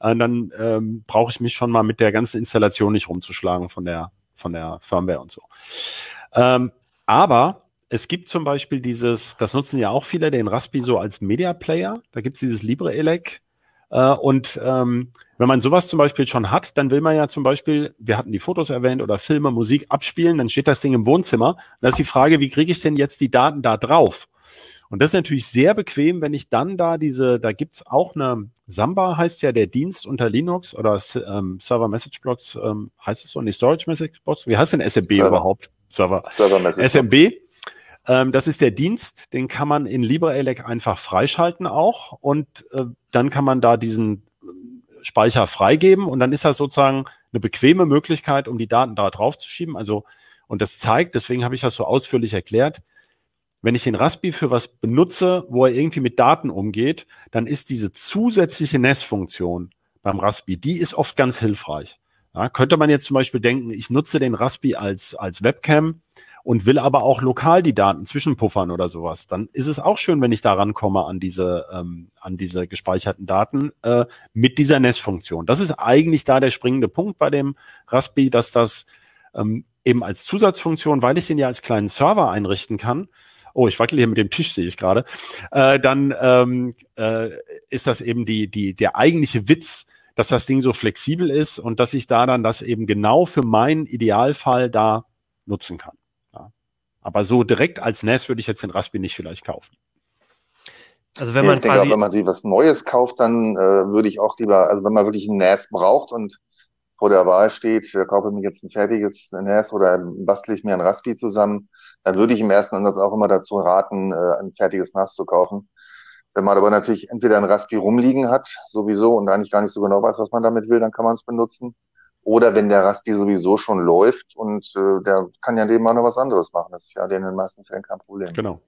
Äh, dann ähm, brauche ich mich schon mal mit der ganzen Installation nicht rumzuschlagen von der, von der Firmware und so. Ähm, aber es gibt zum Beispiel dieses, das nutzen ja auch viele, den Raspi so als Media Player. Da gibt's dieses LibreElec. Äh, und ähm, wenn man sowas zum Beispiel schon hat, dann will man ja zum Beispiel, wir hatten die Fotos erwähnt oder Filme, Musik abspielen, dann steht das Ding im Wohnzimmer. Und da ist die Frage, wie kriege ich denn jetzt die Daten da drauf? Und das ist natürlich sehr bequem, wenn ich dann da diese, da gibt's auch eine, Samba heißt ja der Dienst unter Linux oder ähm, Server Message Blocks, ähm, heißt es so, nee, Storage Message Blocks, wie heißt denn SMB Server. überhaupt? Server. Server Message SMB. Ähm, das ist der Dienst, den kann man in LibreElec einfach freischalten auch und äh, dann kann man da diesen Speicher freigeben und dann ist das sozusagen eine bequeme Möglichkeit, um die Daten da drauf zu schieben. Also, und das zeigt, deswegen habe ich das so ausführlich erklärt, wenn ich den Raspi für was benutze, wo er irgendwie mit Daten umgeht, dann ist diese zusätzliche NES-Funktion beim Raspi, die ist oft ganz hilfreich. Ja, könnte man jetzt zum Beispiel denken, ich nutze den Raspi als, als Webcam und will aber auch lokal die Daten zwischenpuffern oder sowas, dann ist es auch schön, wenn ich daran komme an diese, ähm, an diese gespeicherten Daten äh, mit dieser NES-Funktion. Das ist eigentlich da der springende Punkt bei dem Raspi, dass das ähm, eben als Zusatzfunktion, weil ich den ja als kleinen Server einrichten kann, oh, ich wackel hier mit dem Tisch, sehe ich gerade, äh, dann ähm, äh, ist das eben die, die, der eigentliche Witz, dass das Ding so flexibel ist und dass ich da dann das eben genau für meinen Idealfall da nutzen kann. Aber so direkt als NAS würde ich jetzt den Raspi nicht vielleicht kaufen. Also wenn man ich denke, auch, wenn man sich was Neues kauft, dann äh, würde ich auch lieber, also wenn man wirklich ein NAS braucht und vor der Wahl steht, äh, kaufe ich mir jetzt ein fertiges NAS oder bastle ich mir ein Raspi zusammen, dann würde ich im ersten Ansatz auch immer dazu raten, äh, ein fertiges NAS zu kaufen. Wenn man aber natürlich entweder ein Raspi rumliegen hat, sowieso, und eigentlich gar nicht so genau weiß, was man damit will, dann kann man es benutzen. Oder wenn der Raspi sowieso schon läuft und äh, der kann ja dem auch noch was anderes machen. Das ist ja in den meisten Fällen kein Problem. Genau.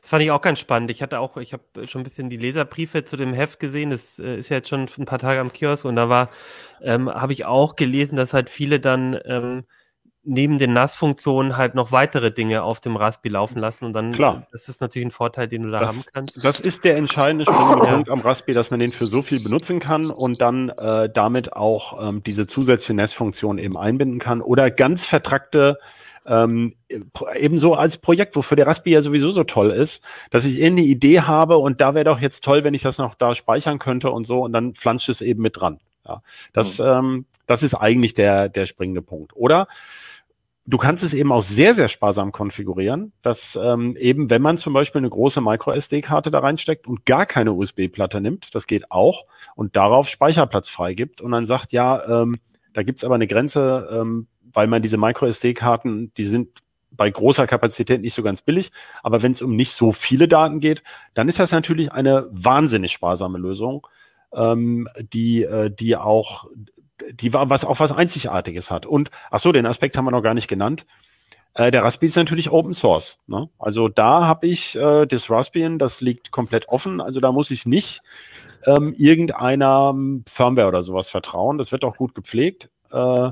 Das fand ich auch ganz spannend. Ich hatte auch, ich habe schon ein bisschen die Leserbriefe zu dem Heft gesehen. Das äh, ist ja jetzt schon ein paar Tage am Kiosk und da war, ähm, habe ich auch gelesen, dass halt viele dann ähm, neben den NAS-Funktionen halt noch weitere Dinge auf dem Raspi laufen lassen und dann Klar. das ist natürlich ein Vorteil, den du da das, haben kannst. Das ist der entscheidende springende Punkt am Raspi, dass man den für so viel benutzen kann und dann äh, damit auch ähm, diese zusätzliche NAS-Funktion eben einbinden kann oder ganz vertrackte ähm, ebenso als Projekt, wofür der Raspi ja sowieso so toll ist, dass ich irgendeine Idee habe und da wäre doch jetzt toll, wenn ich das noch da speichern könnte und so und dann flanscht es eben mit dran. Ja, das, mhm. ähm, das ist eigentlich der, der springende Punkt. Oder du kannst es eben auch sehr, sehr sparsam konfigurieren, dass ähm, eben, wenn man zum Beispiel eine große Micro-SD-Karte da reinsteckt und gar keine USB-Platte nimmt, das geht auch, und darauf Speicherplatz freigibt und dann sagt, ja, ähm, da gibt's aber eine Grenze, ähm, weil man diese Micro-SD-Karten, die sind bei großer Kapazität nicht so ganz billig, aber wenn es um nicht so viele Daten geht, dann ist das natürlich eine wahnsinnig sparsame Lösung, ähm, die, äh, die auch, die was auch was Einzigartiges hat. Und ach so, den Aspekt haben wir noch gar nicht genannt. Äh, der Raspi ist natürlich Open Source. Ne? Also da habe ich äh, das Raspbian, das liegt komplett offen. Also da muss ich nicht ähm, irgendeiner Firmware oder sowas vertrauen. Das wird auch gut gepflegt. Äh,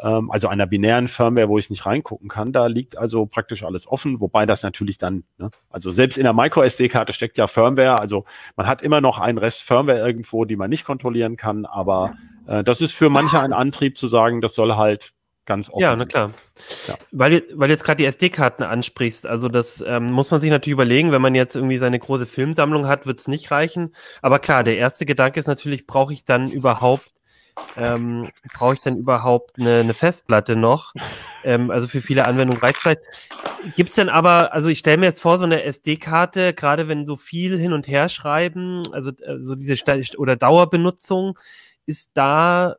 ähm, also einer binären Firmware, wo ich nicht reingucken kann. Da liegt also praktisch alles offen, wobei das natürlich dann, ne, also selbst in der Micro-SD-Karte steckt ja Firmware, also man hat immer noch einen Rest Firmware irgendwo, die man nicht kontrollieren kann, aber äh, das ist für manche ein Antrieb zu sagen, das soll halt ganz offen. Ja, na klar. Ja. Weil, weil du jetzt gerade die SD-Karten ansprichst, also das ähm, muss man sich natürlich überlegen, wenn man jetzt irgendwie seine große Filmsammlung hat, wird es nicht reichen. Aber klar, der erste Gedanke ist natürlich, brauche ich dann überhaupt ähm, brauche ich dann überhaupt eine, eine Festplatte noch? Ähm, also für viele Anwendungen reicht es vielleicht. Gibt es denn aber, also ich stelle mir jetzt vor, so eine SD-Karte, gerade wenn so viel hin und her schreiben, also äh, so diese St oder Dauerbenutzung, ist da,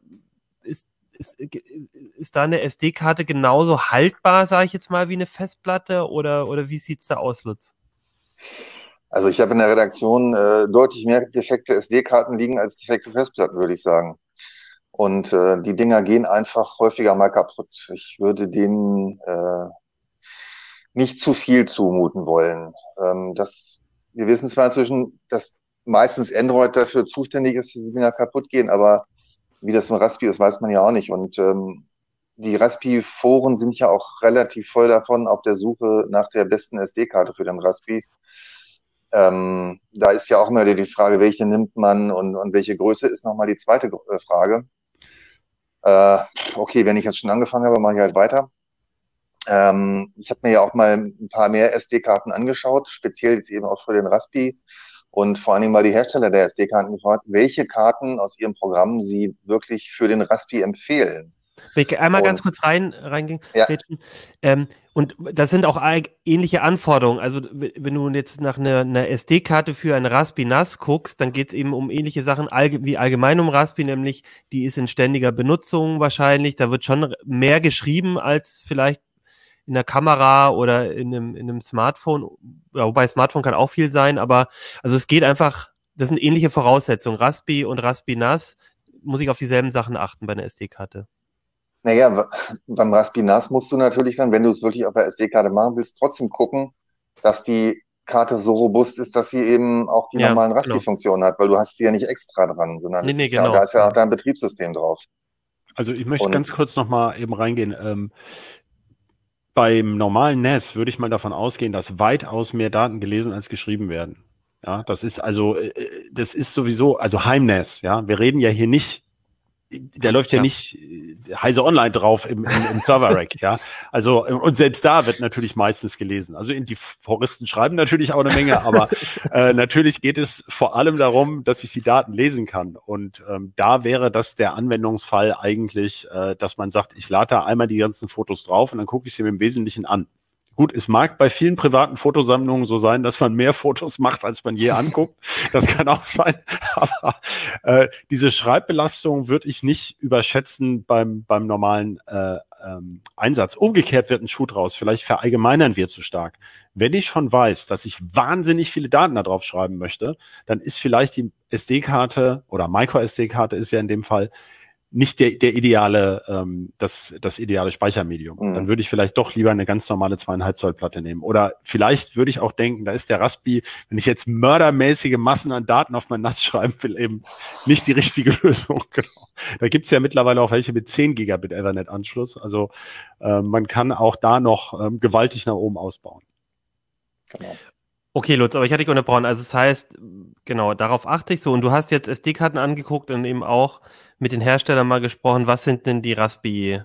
ist, ist, ist da eine SD-Karte genauso haltbar, sage ich jetzt mal, wie eine Festplatte oder, oder wie sieht's da aus, Lutz? Also ich habe in der Redaktion äh, deutlich mehr defekte SD-Karten liegen als defekte Festplatten, würde ich sagen. Und äh, die Dinger gehen einfach häufiger mal kaputt. Ich würde denen äh, nicht zu viel zumuten wollen. Ähm, das, wir wissen zwar inzwischen, dass meistens Android dafür zuständig ist, dass die Dinger kaputt gehen, aber wie das im Raspi ist, weiß man ja auch nicht. Und ähm, die Raspi-Foren sind ja auch relativ voll davon auf der Suche nach der besten SD-Karte für den Raspi. Ähm, da ist ja auch immer die Frage, welche nimmt man und, und welche Größe ist nochmal die zweite äh, Frage. Äh, okay, wenn ich jetzt schon angefangen habe, mache ich halt weiter. Ähm, ich habe mir ja auch mal ein paar mehr SD-Karten angeschaut, speziell jetzt eben auch für den Raspi und vor allen Dingen mal die Hersteller der SD-Karten gefragt, welche Karten aus ihrem Programm sie wirklich für den Raspi empfehlen. Wenn ich einmal und, ganz kurz rein, reingehen, ja. ähm, und das sind auch ähnliche Anforderungen. Also wenn du jetzt nach einer, einer SD-Karte für ein Raspi NAS guckst, dann geht es eben um ähnliche Sachen wie allgemein um Raspi, nämlich die ist in ständiger Benutzung wahrscheinlich. Da wird schon mehr geschrieben als vielleicht in der Kamera oder in einem, in einem Smartphone. Ja, wobei Smartphone kann auch viel sein, aber also es geht einfach, das sind ähnliche Voraussetzungen. Raspi und Raspi NAS muss ich auf dieselben Sachen achten bei einer SD-Karte. Naja, beim Raspinas musst du natürlich dann, wenn du es wirklich auf der SD-Karte machen willst, trotzdem gucken, dass die Karte so robust ist, dass sie eben auch die ja, normalen Raspi-Funktionen genau. hat, weil du hast sie ja nicht extra dran, sondern nee, nee, genau. ja, da ist ja auch dein Betriebssystem drauf. Also ich möchte Und, ganz kurz nochmal eben reingehen. Ähm, beim normalen NAS würde ich mal davon ausgehen, dass weitaus mehr Daten gelesen als geschrieben werden. Ja, das ist also, äh, das ist sowieso, also Heim-NAS, ja. Wir reden ja hier nicht der läuft ja, ja. nicht äh, heise online drauf im, im, im Server-Rack, ja. Also, und selbst da wird natürlich meistens gelesen. Also die Foristen schreiben natürlich auch eine Menge, aber äh, natürlich geht es vor allem darum, dass ich die Daten lesen kann. Und ähm, da wäre das der Anwendungsfall eigentlich, äh, dass man sagt, ich lade da einmal die ganzen Fotos drauf und dann gucke ich sie mir im Wesentlichen an. Gut, es mag bei vielen privaten Fotosammlungen so sein, dass man mehr Fotos macht, als man je anguckt. Das kann auch sein. Aber äh, diese Schreibbelastung würde ich nicht überschätzen beim, beim normalen äh, ähm, Einsatz. Umgekehrt wird ein Schuh draus. Vielleicht verallgemeinern wir zu stark. Wenn ich schon weiß, dass ich wahnsinnig viele Daten da drauf schreiben möchte, dann ist vielleicht die SD-Karte oder Micro-SD-Karte ist ja in dem Fall nicht der, der ideale, ähm, das, das ideale Speichermedium. Mhm. Dann würde ich vielleicht doch lieber eine ganz normale zweieinhalb Zoll Platte nehmen. Oder vielleicht würde ich auch denken, da ist der Raspi, wenn ich jetzt mördermäßige Massen an Daten auf mein NAS schreiben will, eben nicht die richtige Lösung. Genau. Da gibt's ja mittlerweile auch welche mit 10 Gigabit Ethernet-Anschluss. Also äh, man kann auch da noch ähm, gewaltig nach oben ausbauen. Genau. Okay, Lutz, aber ich hatte dich unterbrochen. Also das heißt, genau, darauf achte ich so. Und du hast jetzt SD-Karten angeguckt und eben auch mit den Herstellern mal gesprochen. Was sind denn die Raspi?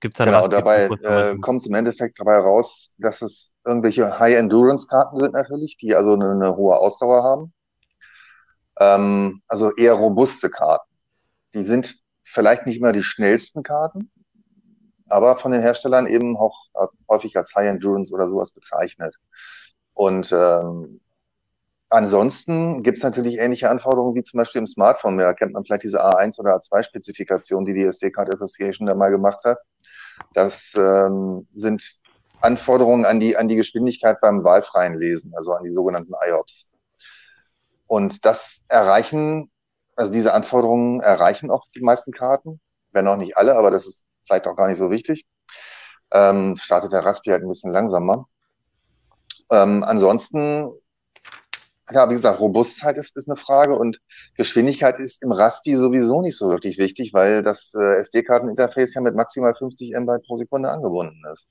Gibt's da Genau, dabei äh, kommt es im Endeffekt dabei raus, dass es irgendwelche High-Endurance-Karten sind natürlich, die also eine, eine hohe Ausdauer haben. Ähm, also eher robuste Karten. Die sind vielleicht nicht immer die schnellsten Karten, aber von den Herstellern eben auch äh, häufig als High Endurance oder sowas bezeichnet. Und ähm, ansonsten gibt es natürlich ähnliche Anforderungen wie zum Beispiel im Smartphone. Da kennt man vielleicht diese A1 oder A2-Spezifikation, die die SD Card Association da mal gemacht hat. Das ähm, sind Anforderungen an die, an die Geschwindigkeit beim wahlfreien Lesen, also an die sogenannten IOPS. Und das erreichen, also diese Anforderungen erreichen auch die meisten Karten, wenn auch nicht alle, aber das ist vielleicht auch gar nicht so wichtig. Ähm, startet der Raspi halt ein bisschen langsamer. Ähm, ansonsten, ja, wie gesagt, Robustheit ist, ist eine Frage und Geschwindigkeit ist im Raspi sowieso nicht so wirklich wichtig, weil das äh, SD-Karteninterface ja mit maximal 50 MB pro Sekunde angebunden ist.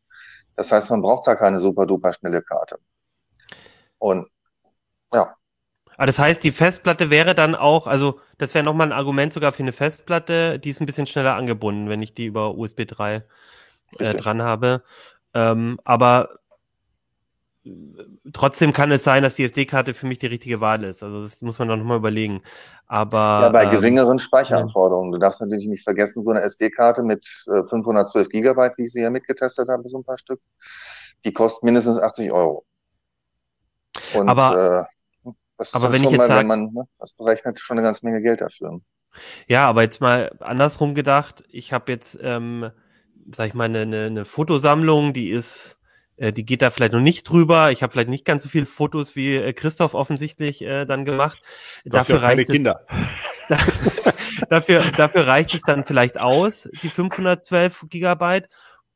Das heißt, man braucht da keine super duper schnelle Karte. Und ja. Aber das heißt, die Festplatte wäre dann auch, also das wäre nochmal ein Argument sogar für eine Festplatte, die ist ein bisschen schneller angebunden, wenn ich die über USB 3 äh, dran habe. Ähm, aber trotzdem kann es sein, dass die SD-Karte für mich die richtige Wahl ist. Also das muss man doch nochmal überlegen. Aber ja, bei ähm, geringeren Speicheranforderungen. Du darfst natürlich nicht vergessen, so eine SD-Karte mit äh, 512 Gigabyte, wie ich sie ja mitgetestet habe, so ein paar Stück, die kostet mindestens 80 Euro. Und aber, äh, das aber wenn ich jetzt mal, sag, wenn man ne, das berechnet, schon eine ganze Menge Geld dafür. Ja, aber jetzt mal andersrum gedacht. Ich habe jetzt, ähm, sag ich mal, eine, eine, eine Fotosammlung, die ist äh, die geht da vielleicht noch nicht drüber. Ich habe vielleicht nicht ganz so viele Fotos wie äh, Christoph offensichtlich äh, dann gemacht. Dafür ja reicht Kinder. Es, dafür, dafür reicht es dann vielleicht aus, die 512 Gigabyte.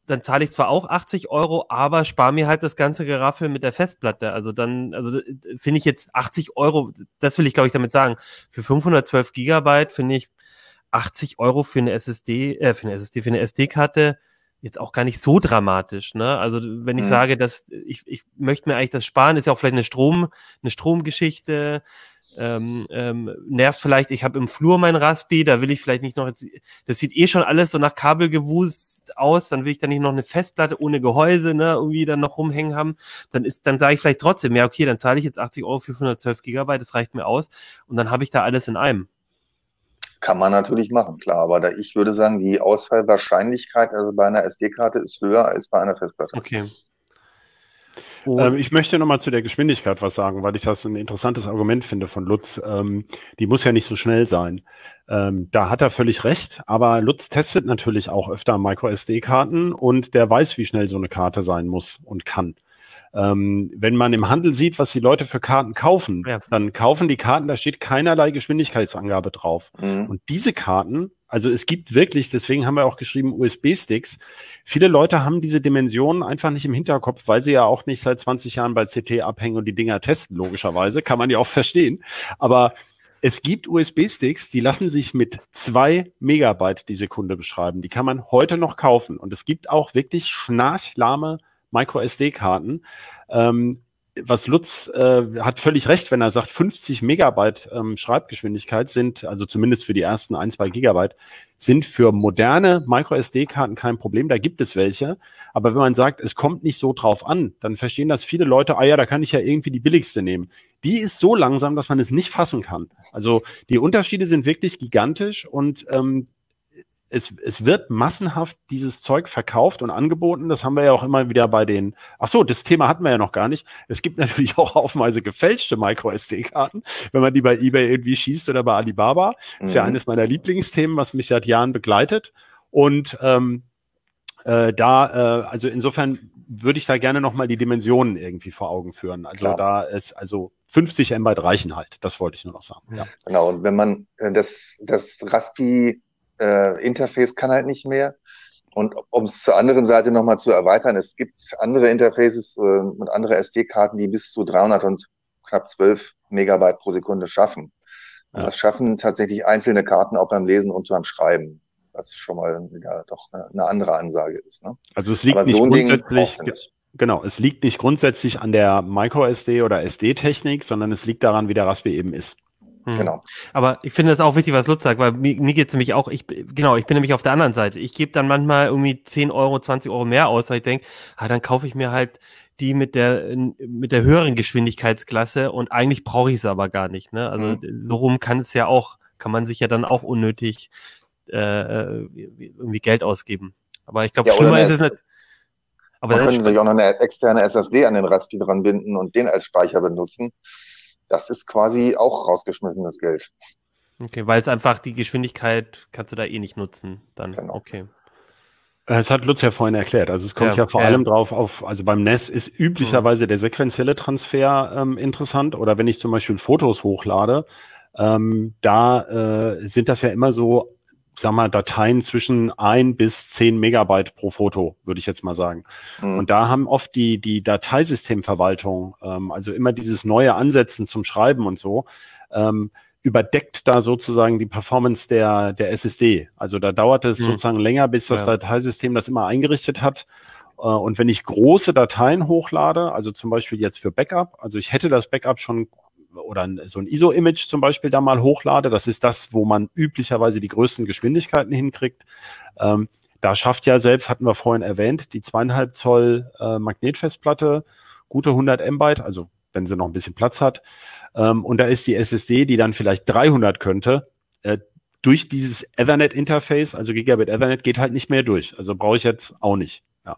Dann zahle ich zwar auch 80 Euro, aber spare mir halt das ganze Geraffel mit der Festplatte. Also dann, also finde ich jetzt 80 Euro, das will ich glaube ich damit sagen. Für 512 Gigabyte finde ich 80 Euro für eine SSD, äh, für eine SSD, für eine SD-Karte jetzt auch gar nicht so dramatisch. Ne? Also wenn ich mhm. sage, dass ich, ich möchte mir eigentlich das sparen, ist ja auch vielleicht eine Strom, eine Stromgeschichte. ähm, ähm, nervt vielleicht, ich habe im Flur mein Raspi, da will ich vielleicht nicht noch, jetzt, das sieht eh schon alles so nach Kabelgewust aus, dann will ich da nicht noch eine Festplatte ohne Gehäuse, ne, irgendwie dann noch rumhängen haben, dann ist, dann sage ich vielleicht trotzdem, ja, okay, dann zahle ich jetzt 80 Euro für 112 Gigabyte, das reicht mir aus und dann habe ich da alles in einem. Kann man natürlich machen, klar, aber da, ich würde sagen, die Ausfallwahrscheinlichkeit also bei einer SD-Karte ist höher als bei einer Festplatte. Okay. Ähm, ich möchte nochmal zu der Geschwindigkeit was sagen, weil ich das ein interessantes Argument finde von Lutz. Ähm, die muss ja nicht so schnell sein. Ähm, da hat er völlig recht, aber Lutz testet natürlich auch öfter MicroSD-Karten und der weiß, wie schnell so eine Karte sein muss und kann. Ähm, wenn man im Handel sieht, was die Leute für Karten kaufen, ja. dann kaufen die Karten, da steht keinerlei Geschwindigkeitsangabe drauf. Mhm. Und diese Karten also es gibt wirklich, deswegen haben wir auch geschrieben USB-Sticks. Viele Leute haben diese Dimensionen einfach nicht im Hinterkopf, weil sie ja auch nicht seit 20 Jahren bei CT abhängen und die Dinger testen, logischerweise. Kann man ja auch verstehen. Aber es gibt USB-Sticks, die lassen sich mit zwei Megabyte die Sekunde beschreiben. Die kann man heute noch kaufen. Und es gibt auch wirklich schnarchlahme Micro-SD-Karten. Ähm, was Lutz äh, hat völlig recht, wenn er sagt, 50 Megabyte ähm, Schreibgeschwindigkeit sind, also zumindest für die ersten ein, zwei Gigabyte, sind für moderne Micro-SD-Karten kein Problem. Da gibt es welche. Aber wenn man sagt, es kommt nicht so drauf an, dann verstehen das viele Leute, ah ja, da kann ich ja irgendwie die billigste nehmen. Die ist so langsam, dass man es nicht fassen kann. Also die Unterschiede sind wirklich gigantisch und ähm, es, es wird massenhaft dieses Zeug verkauft und angeboten. Das haben wir ja auch immer wieder bei den. Ach so, das Thema hatten wir ja noch gar nicht. Es gibt natürlich auch haufenweise gefälschte Micro-SD-Karten, wenn man die bei eBay irgendwie schießt oder bei Alibaba. Mhm. Ist ja mhm. eines meiner Lieblingsthemen, was mich seit Jahren begleitet. Und ähm, äh, da, äh, also insofern würde ich da gerne nochmal die Dimensionen irgendwie vor Augen führen. Also Klar. da ist also 50 MB reichen halt. Das wollte ich nur noch sagen. Ja. Genau. Und wenn man äh, das, das Raspi äh, Interface kann halt nicht mehr. Und um es zur anderen Seite nochmal zu erweitern, es gibt andere Interfaces äh, und andere SD-Karten, die bis zu 300 und knapp 12 Megabyte pro Sekunde schaffen. Ja. das schaffen tatsächlich einzelne Karten auch beim Lesen und beim Schreiben. Was schon mal wieder doch eine, eine andere Ansage ist. Ne? Also es liegt Aber nicht so grundsätzlich, nicht. genau, es liegt nicht grundsätzlich an der Micro-SD oder SD-Technik, sondern es liegt daran, wie der Raspberry eben ist. Hm. Genau. Aber ich finde es auch wichtig, was Lutz sagt, weil mir, mir geht es nämlich auch, ich, genau, ich bin nämlich auf der anderen Seite. Ich gebe dann manchmal irgendwie 10 Euro, 20 Euro mehr aus, weil ich denke, ah, dann kaufe ich mir halt die mit der mit der höheren Geschwindigkeitsklasse und eigentlich brauche ich es aber gar nicht. Ne? Also mhm. so rum kann es ja auch, kann man sich ja dann auch unnötig äh irgendwie Geld ausgeben. Aber ich glaube, ja, schlimmer ist es nicht. Aber man könnte natürlich auch noch eine externe SSD an den Raspi dran binden und den als Speicher benutzen das ist quasi auch rausgeschmissenes Geld. Okay, weil es einfach die Geschwindigkeit kannst du da eh nicht nutzen. Dann, genau. okay. Das hat Lutz ja vorhin erklärt. Also es kommt ja, ja vor ja. allem drauf auf, also beim NES ist üblicherweise mhm. der sequenzielle Transfer ähm, interessant. Oder wenn ich zum Beispiel Fotos hochlade, ähm, da äh, sind das ja immer so sag mal, Dateien zwischen ein bis zehn Megabyte pro Foto, würde ich jetzt mal sagen. Mhm. Und da haben oft die, die Dateisystemverwaltung, ähm, also immer dieses neue Ansetzen zum Schreiben und so, ähm, überdeckt da sozusagen die Performance der, der SSD. Also da dauert es mhm. sozusagen länger, bis das ja. Dateisystem das immer eingerichtet hat. Äh, und wenn ich große Dateien hochlade, also zum Beispiel jetzt für Backup, also ich hätte das Backup schon oder so ein ISO-Image zum Beispiel da mal hochlade, das ist das, wo man üblicherweise die größten Geschwindigkeiten hinkriegt. Ähm, da schafft ja selbst, hatten wir vorhin erwähnt, die zweieinhalb Zoll äh, Magnetfestplatte gute 100 MB, also wenn sie noch ein bisschen Platz hat. Ähm, und da ist die SSD, die dann vielleicht 300 könnte, äh, durch dieses Ethernet-Interface, also Gigabit Ethernet, geht halt nicht mehr durch. Also brauche ich jetzt auch nicht. Ja.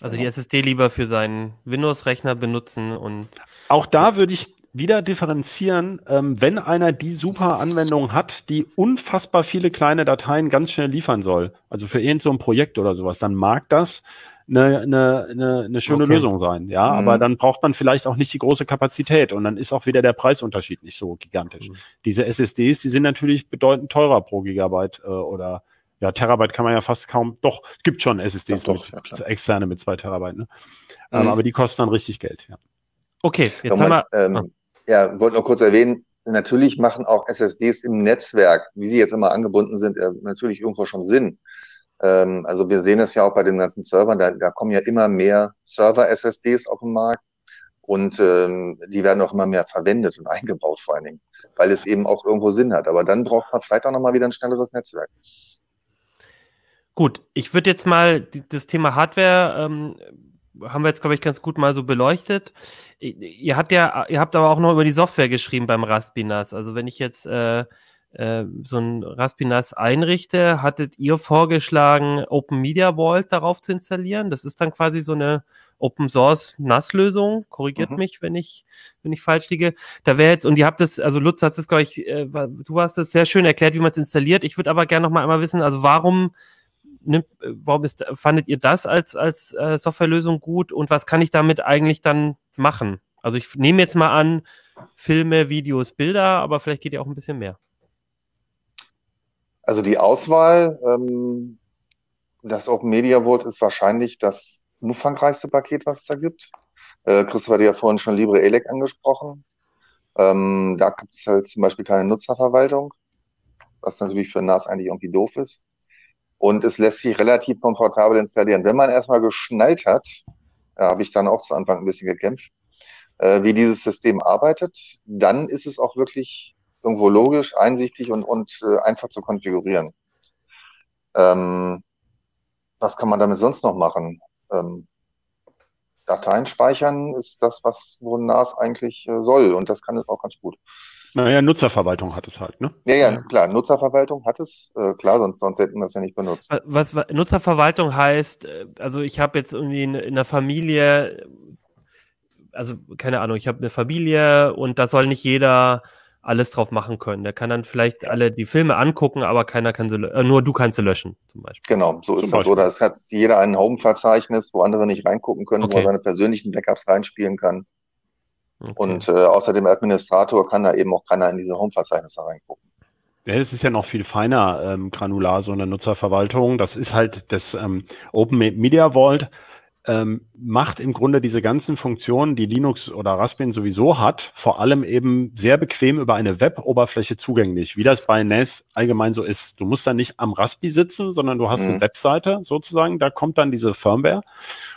Also die SSD lieber für seinen Windows-Rechner benutzen und. Auch da würde ich wieder differenzieren, ähm, wenn einer die super Anwendung hat, die unfassbar viele kleine Dateien ganz schnell liefern soll, also für irgendein so ein Projekt oder sowas, dann mag das eine, eine, eine, eine schöne okay. Lösung sein, ja, mhm. aber dann braucht man vielleicht auch nicht die große Kapazität und dann ist auch wieder der Preisunterschied nicht so gigantisch. Mhm. Diese SSDs, die sind natürlich bedeutend teurer pro Gigabyte äh, oder ja, Terabyte kann man ja fast kaum, doch, es gibt schon SSDs ja, doch, mit, ja, externe mit zwei Terabyte, ne? Ähm, mhm. aber die kosten dann richtig Geld, ja. Okay, jetzt Nochmal, haben wir. Ähm, ah. Ja, wollte noch kurz erwähnen, natürlich machen auch SSDs im Netzwerk, wie sie jetzt immer angebunden sind, äh, natürlich irgendwo schon Sinn. Ähm, also wir sehen es ja auch bei den ganzen Servern, da, da kommen ja immer mehr Server-SSDs auf den Markt. Und ähm, die werden auch immer mehr verwendet und eingebaut vor allen Dingen, weil es eben auch irgendwo Sinn hat. Aber dann braucht man vielleicht auch nochmal wieder ein schnelleres Netzwerk. Gut, ich würde jetzt mal das Thema Hardware ähm, haben wir jetzt, glaube ich, ganz gut mal so beleuchtet. Ihr habt ja, ihr habt aber auch noch über die Software geschrieben beim Raspinas. Also wenn ich jetzt äh, äh, so ein Raspinas einrichte, hattet ihr vorgeschlagen, Open Media Vault darauf zu installieren. Das ist dann quasi so eine Open Source NAS-Lösung. Korrigiert mhm. mich, wenn ich, wenn ich falsch liege. Da wäre jetzt, und ihr habt es, also Lutz hat es, glaube ich, äh, du hast es sehr schön erklärt, wie man es installiert. Ich würde aber gerne noch mal einmal wissen, also warum nimmt, warum ist, fandet ihr das als, als äh, Softwarelösung gut und was kann ich damit eigentlich dann machen? Also ich nehme jetzt mal an, Filme, Videos, Bilder, aber vielleicht geht ja auch ein bisschen mehr. Also die Auswahl, ähm, das Open Media Vault ist wahrscheinlich das umfangreichste Paket, was es da gibt. Äh, Christoph hat ja vorhin schon Libre Elec angesprochen. Ähm, da gibt es halt zum Beispiel keine Nutzerverwaltung, was natürlich für NAS eigentlich irgendwie doof ist und es lässt sich relativ komfortabel installieren. Wenn man erstmal geschnallt hat, da habe ich dann auch zu Anfang ein bisschen gekämpft, äh, wie dieses System arbeitet, dann ist es auch wirklich irgendwo logisch, einsichtig und, und äh, einfach zu konfigurieren. Ähm, was kann man damit sonst noch machen? Ähm, Dateien speichern ist das, was so ein NAS eigentlich äh, soll und das kann es auch ganz gut. Naja, Nutzerverwaltung hat es halt, ne? Ja, ja, klar, Nutzerverwaltung hat es, äh, klar, sonst, sonst hätten wir es ja nicht benutzt. Was, was Nutzerverwaltung heißt, äh, also ich habe jetzt irgendwie in, in einer Familie, also keine Ahnung, ich habe eine Familie und da soll nicht jeder alles drauf machen können. Der kann dann vielleicht alle die Filme angucken, aber keiner kann sie, äh, nur du kannst sie löschen, zum Beispiel. Genau, so ist das so. Da hat jeder ein Home-Verzeichnis, wo andere nicht reingucken können, okay. wo er seine persönlichen Backups reinspielen kann. Okay. Und äh, außer dem Administrator kann da eben auch keiner in diese Home-Verzeichnisse reingucken. Ja, das ist ja noch viel feiner ähm, granular, so eine Nutzerverwaltung. Das ist halt das ähm, Open Media Vault ähm, macht im Grunde diese ganzen Funktionen, die Linux oder Raspbian sowieso hat, vor allem eben sehr bequem über eine Web-Oberfläche zugänglich, wie das bei NAS allgemein so ist. Du musst dann nicht am Raspi sitzen, sondern du hast mhm. eine Webseite sozusagen, da kommt dann diese Firmware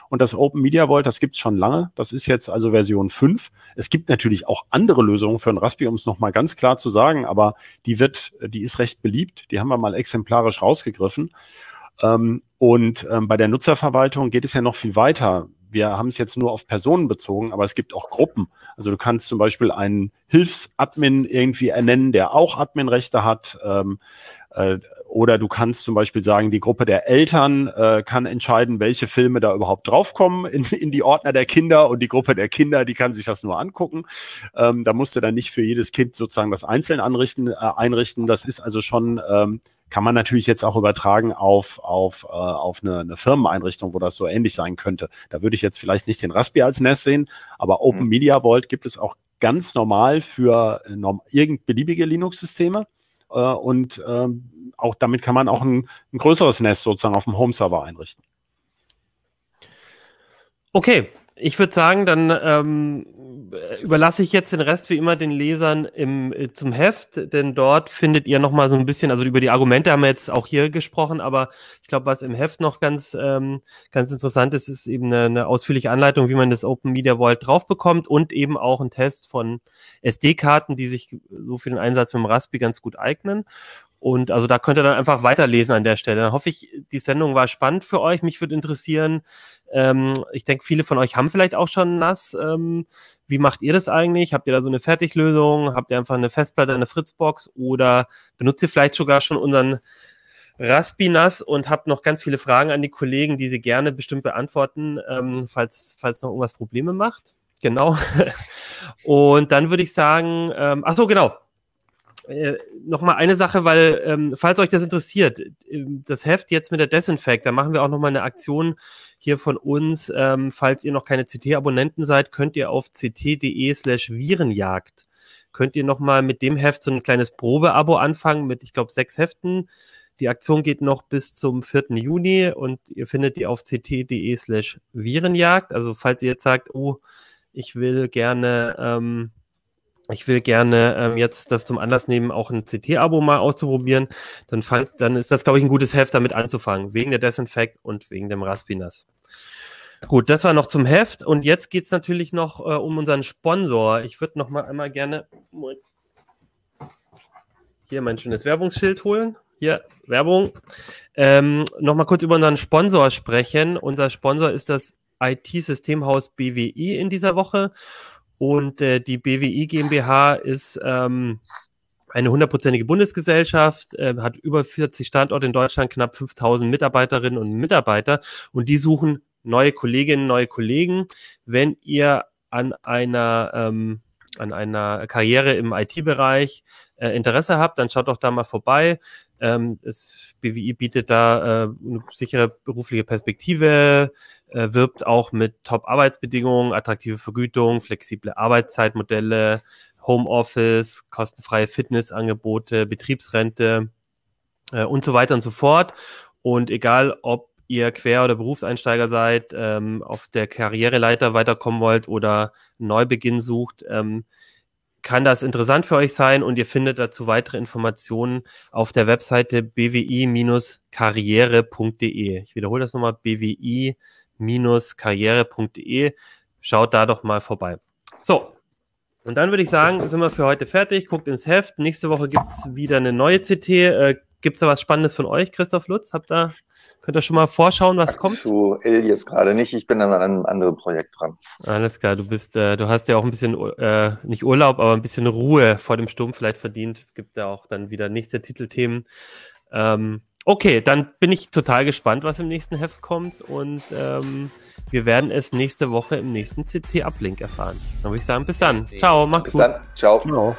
und das Open Media Vault, das gibt's schon lange. Das ist jetzt also Version 5. Es gibt natürlich auch andere Lösungen für ein Raspi, um es nochmal ganz klar zu sagen, aber die wird, die ist recht beliebt. Die haben wir mal exemplarisch rausgegriffen. Ähm, und ähm, bei der Nutzerverwaltung geht es ja noch viel weiter. Wir haben es jetzt nur auf Personen bezogen, aber es gibt auch Gruppen. Also du kannst zum Beispiel einen Hilfsadmin irgendwie ernennen, der auch Adminrechte hat. Ähm, äh, oder du kannst zum Beispiel sagen, die Gruppe der Eltern äh, kann entscheiden, welche Filme da überhaupt draufkommen in, in die Ordner der Kinder und die Gruppe der Kinder, die kann sich das nur angucken. Ähm, da musst du dann nicht für jedes Kind sozusagen das einzeln anrichten, äh, einrichten. Das ist also schon, ähm, kann man natürlich jetzt auch übertragen auf, auf, äh, auf eine, eine Firmeneinrichtung, wo das so ähnlich sein könnte. Da würde ich jetzt vielleicht nicht den Raspberry als NES sehen, aber Open mhm. Media Vault gibt es auch ganz normal für äh, norm irgend beliebige Linux-Systeme. Äh, und ähm, auch damit kann man auch ein, ein größeres Nest sozusagen auf dem Home-Server einrichten. Okay, ich würde sagen, dann ähm, überlasse ich jetzt den Rest wie immer den Lesern im, äh, zum Heft, denn dort findet ihr nochmal so ein bisschen, also über die Argumente haben wir jetzt auch hier gesprochen, aber ich glaube, was im Heft noch ganz, ähm, ganz interessant ist, ist eben eine, eine ausführliche Anleitung, wie man das Open Media Vault drauf bekommt und eben auch ein Test von SD-Karten, die sich so für den Einsatz mit dem Raspi ganz gut eignen. Und also da könnt ihr dann einfach weiterlesen an der Stelle. Dann hoffe ich, die Sendung war spannend für euch. Mich würde interessieren, ähm, ich denke, viele von euch haben vielleicht auch schon NAS. Ähm, wie macht ihr das eigentlich? Habt ihr da so eine Fertiglösung? Habt ihr einfach eine Festplatte, eine Fritzbox oder benutzt ihr vielleicht sogar schon unseren Raspi NAS und habt noch ganz viele Fragen an die Kollegen, die sie gerne bestimmt beantworten, ähm, falls, falls noch irgendwas Probleme macht? Genau. und dann würde ich sagen, ähm, ach so, genau äh, noch mal eine Sache, weil ähm, falls euch das interessiert, ähm, das Heft jetzt mit der Desinfect, da machen wir auch noch mal eine Aktion hier von uns. Ähm, falls ihr noch keine CT-Abonnenten seid, könnt ihr auf ct.de/slash Virenjagd könnt ihr noch mal mit dem Heft so ein kleines Probeabo anfangen mit, ich glaube, sechs Heften. Die Aktion geht noch bis zum 4. Juni und ihr findet die auf ct.de/slash Virenjagd. Also falls ihr jetzt sagt, oh, ich will gerne ähm, ich will gerne ähm, jetzt das zum Anlass nehmen, auch ein CT-Abo mal auszuprobieren, dann, fang, dann ist das, glaube ich, ein gutes Heft, damit anzufangen, wegen der Desinfect und wegen dem Raspinas. Gut, das war noch zum Heft und jetzt geht's natürlich noch äh, um unseren Sponsor. Ich würde noch mal einmal gerne hier mein schönes Werbungsschild holen. Hier, Werbung. Ähm, noch mal kurz über unseren Sponsor sprechen. Unser Sponsor ist das IT-Systemhaus BWI in dieser Woche und äh, die BWI GmbH ist ähm, eine hundertprozentige Bundesgesellschaft, äh, hat über 40 Standorte in Deutschland, knapp 5000 Mitarbeiterinnen und Mitarbeiter und die suchen neue Kolleginnen, neue Kollegen. Wenn ihr an einer, ähm, an einer Karriere im IT-Bereich äh, Interesse habt, dann schaut doch da mal vorbei. Ähm, das BWI bietet da äh, eine sichere berufliche Perspektive, äh, wirbt auch mit Top-Arbeitsbedingungen, attraktive Vergütung, flexible Arbeitszeitmodelle, Homeoffice, kostenfreie Fitnessangebote, Betriebsrente äh, und so weiter und so fort. Und egal, ob ihr Quer- oder Berufseinsteiger seid, ähm, auf der Karriereleiter weiterkommen wollt oder Neubeginn sucht, ähm, kann das interessant für euch sein und ihr findet dazu weitere Informationen auf der Webseite bwi-karriere.de. Ich wiederhole das nochmal, bwi-karriere.de. Schaut da doch mal vorbei. So, und dann würde ich sagen, sind wir für heute fertig. Guckt ins Heft. Nächste Woche gibt's wieder eine neue CT. Äh, gibt's da was Spannendes von euch, Christoph Lutz? Habt ihr, könnt ihr schon mal vorschauen, was kommt? Zu Elias gerade nicht. Ich bin an einem anderen Projekt dran. Alles klar, du bist, äh, du hast ja auch ein bisschen, äh, nicht Urlaub, aber ein bisschen Ruhe vor dem Sturm vielleicht verdient. Es gibt ja auch dann wieder nächste Titelthemen. Ähm, okay, dann bin ich total gespannt, was im nächsten Heft kommt und ähm, wir werden es nächste Woche im nächsten CT-Uplink erfahren. Dann würde ich sagen, bis dann. Ciao, macht's Bis gut. dann. Ciao. Genau.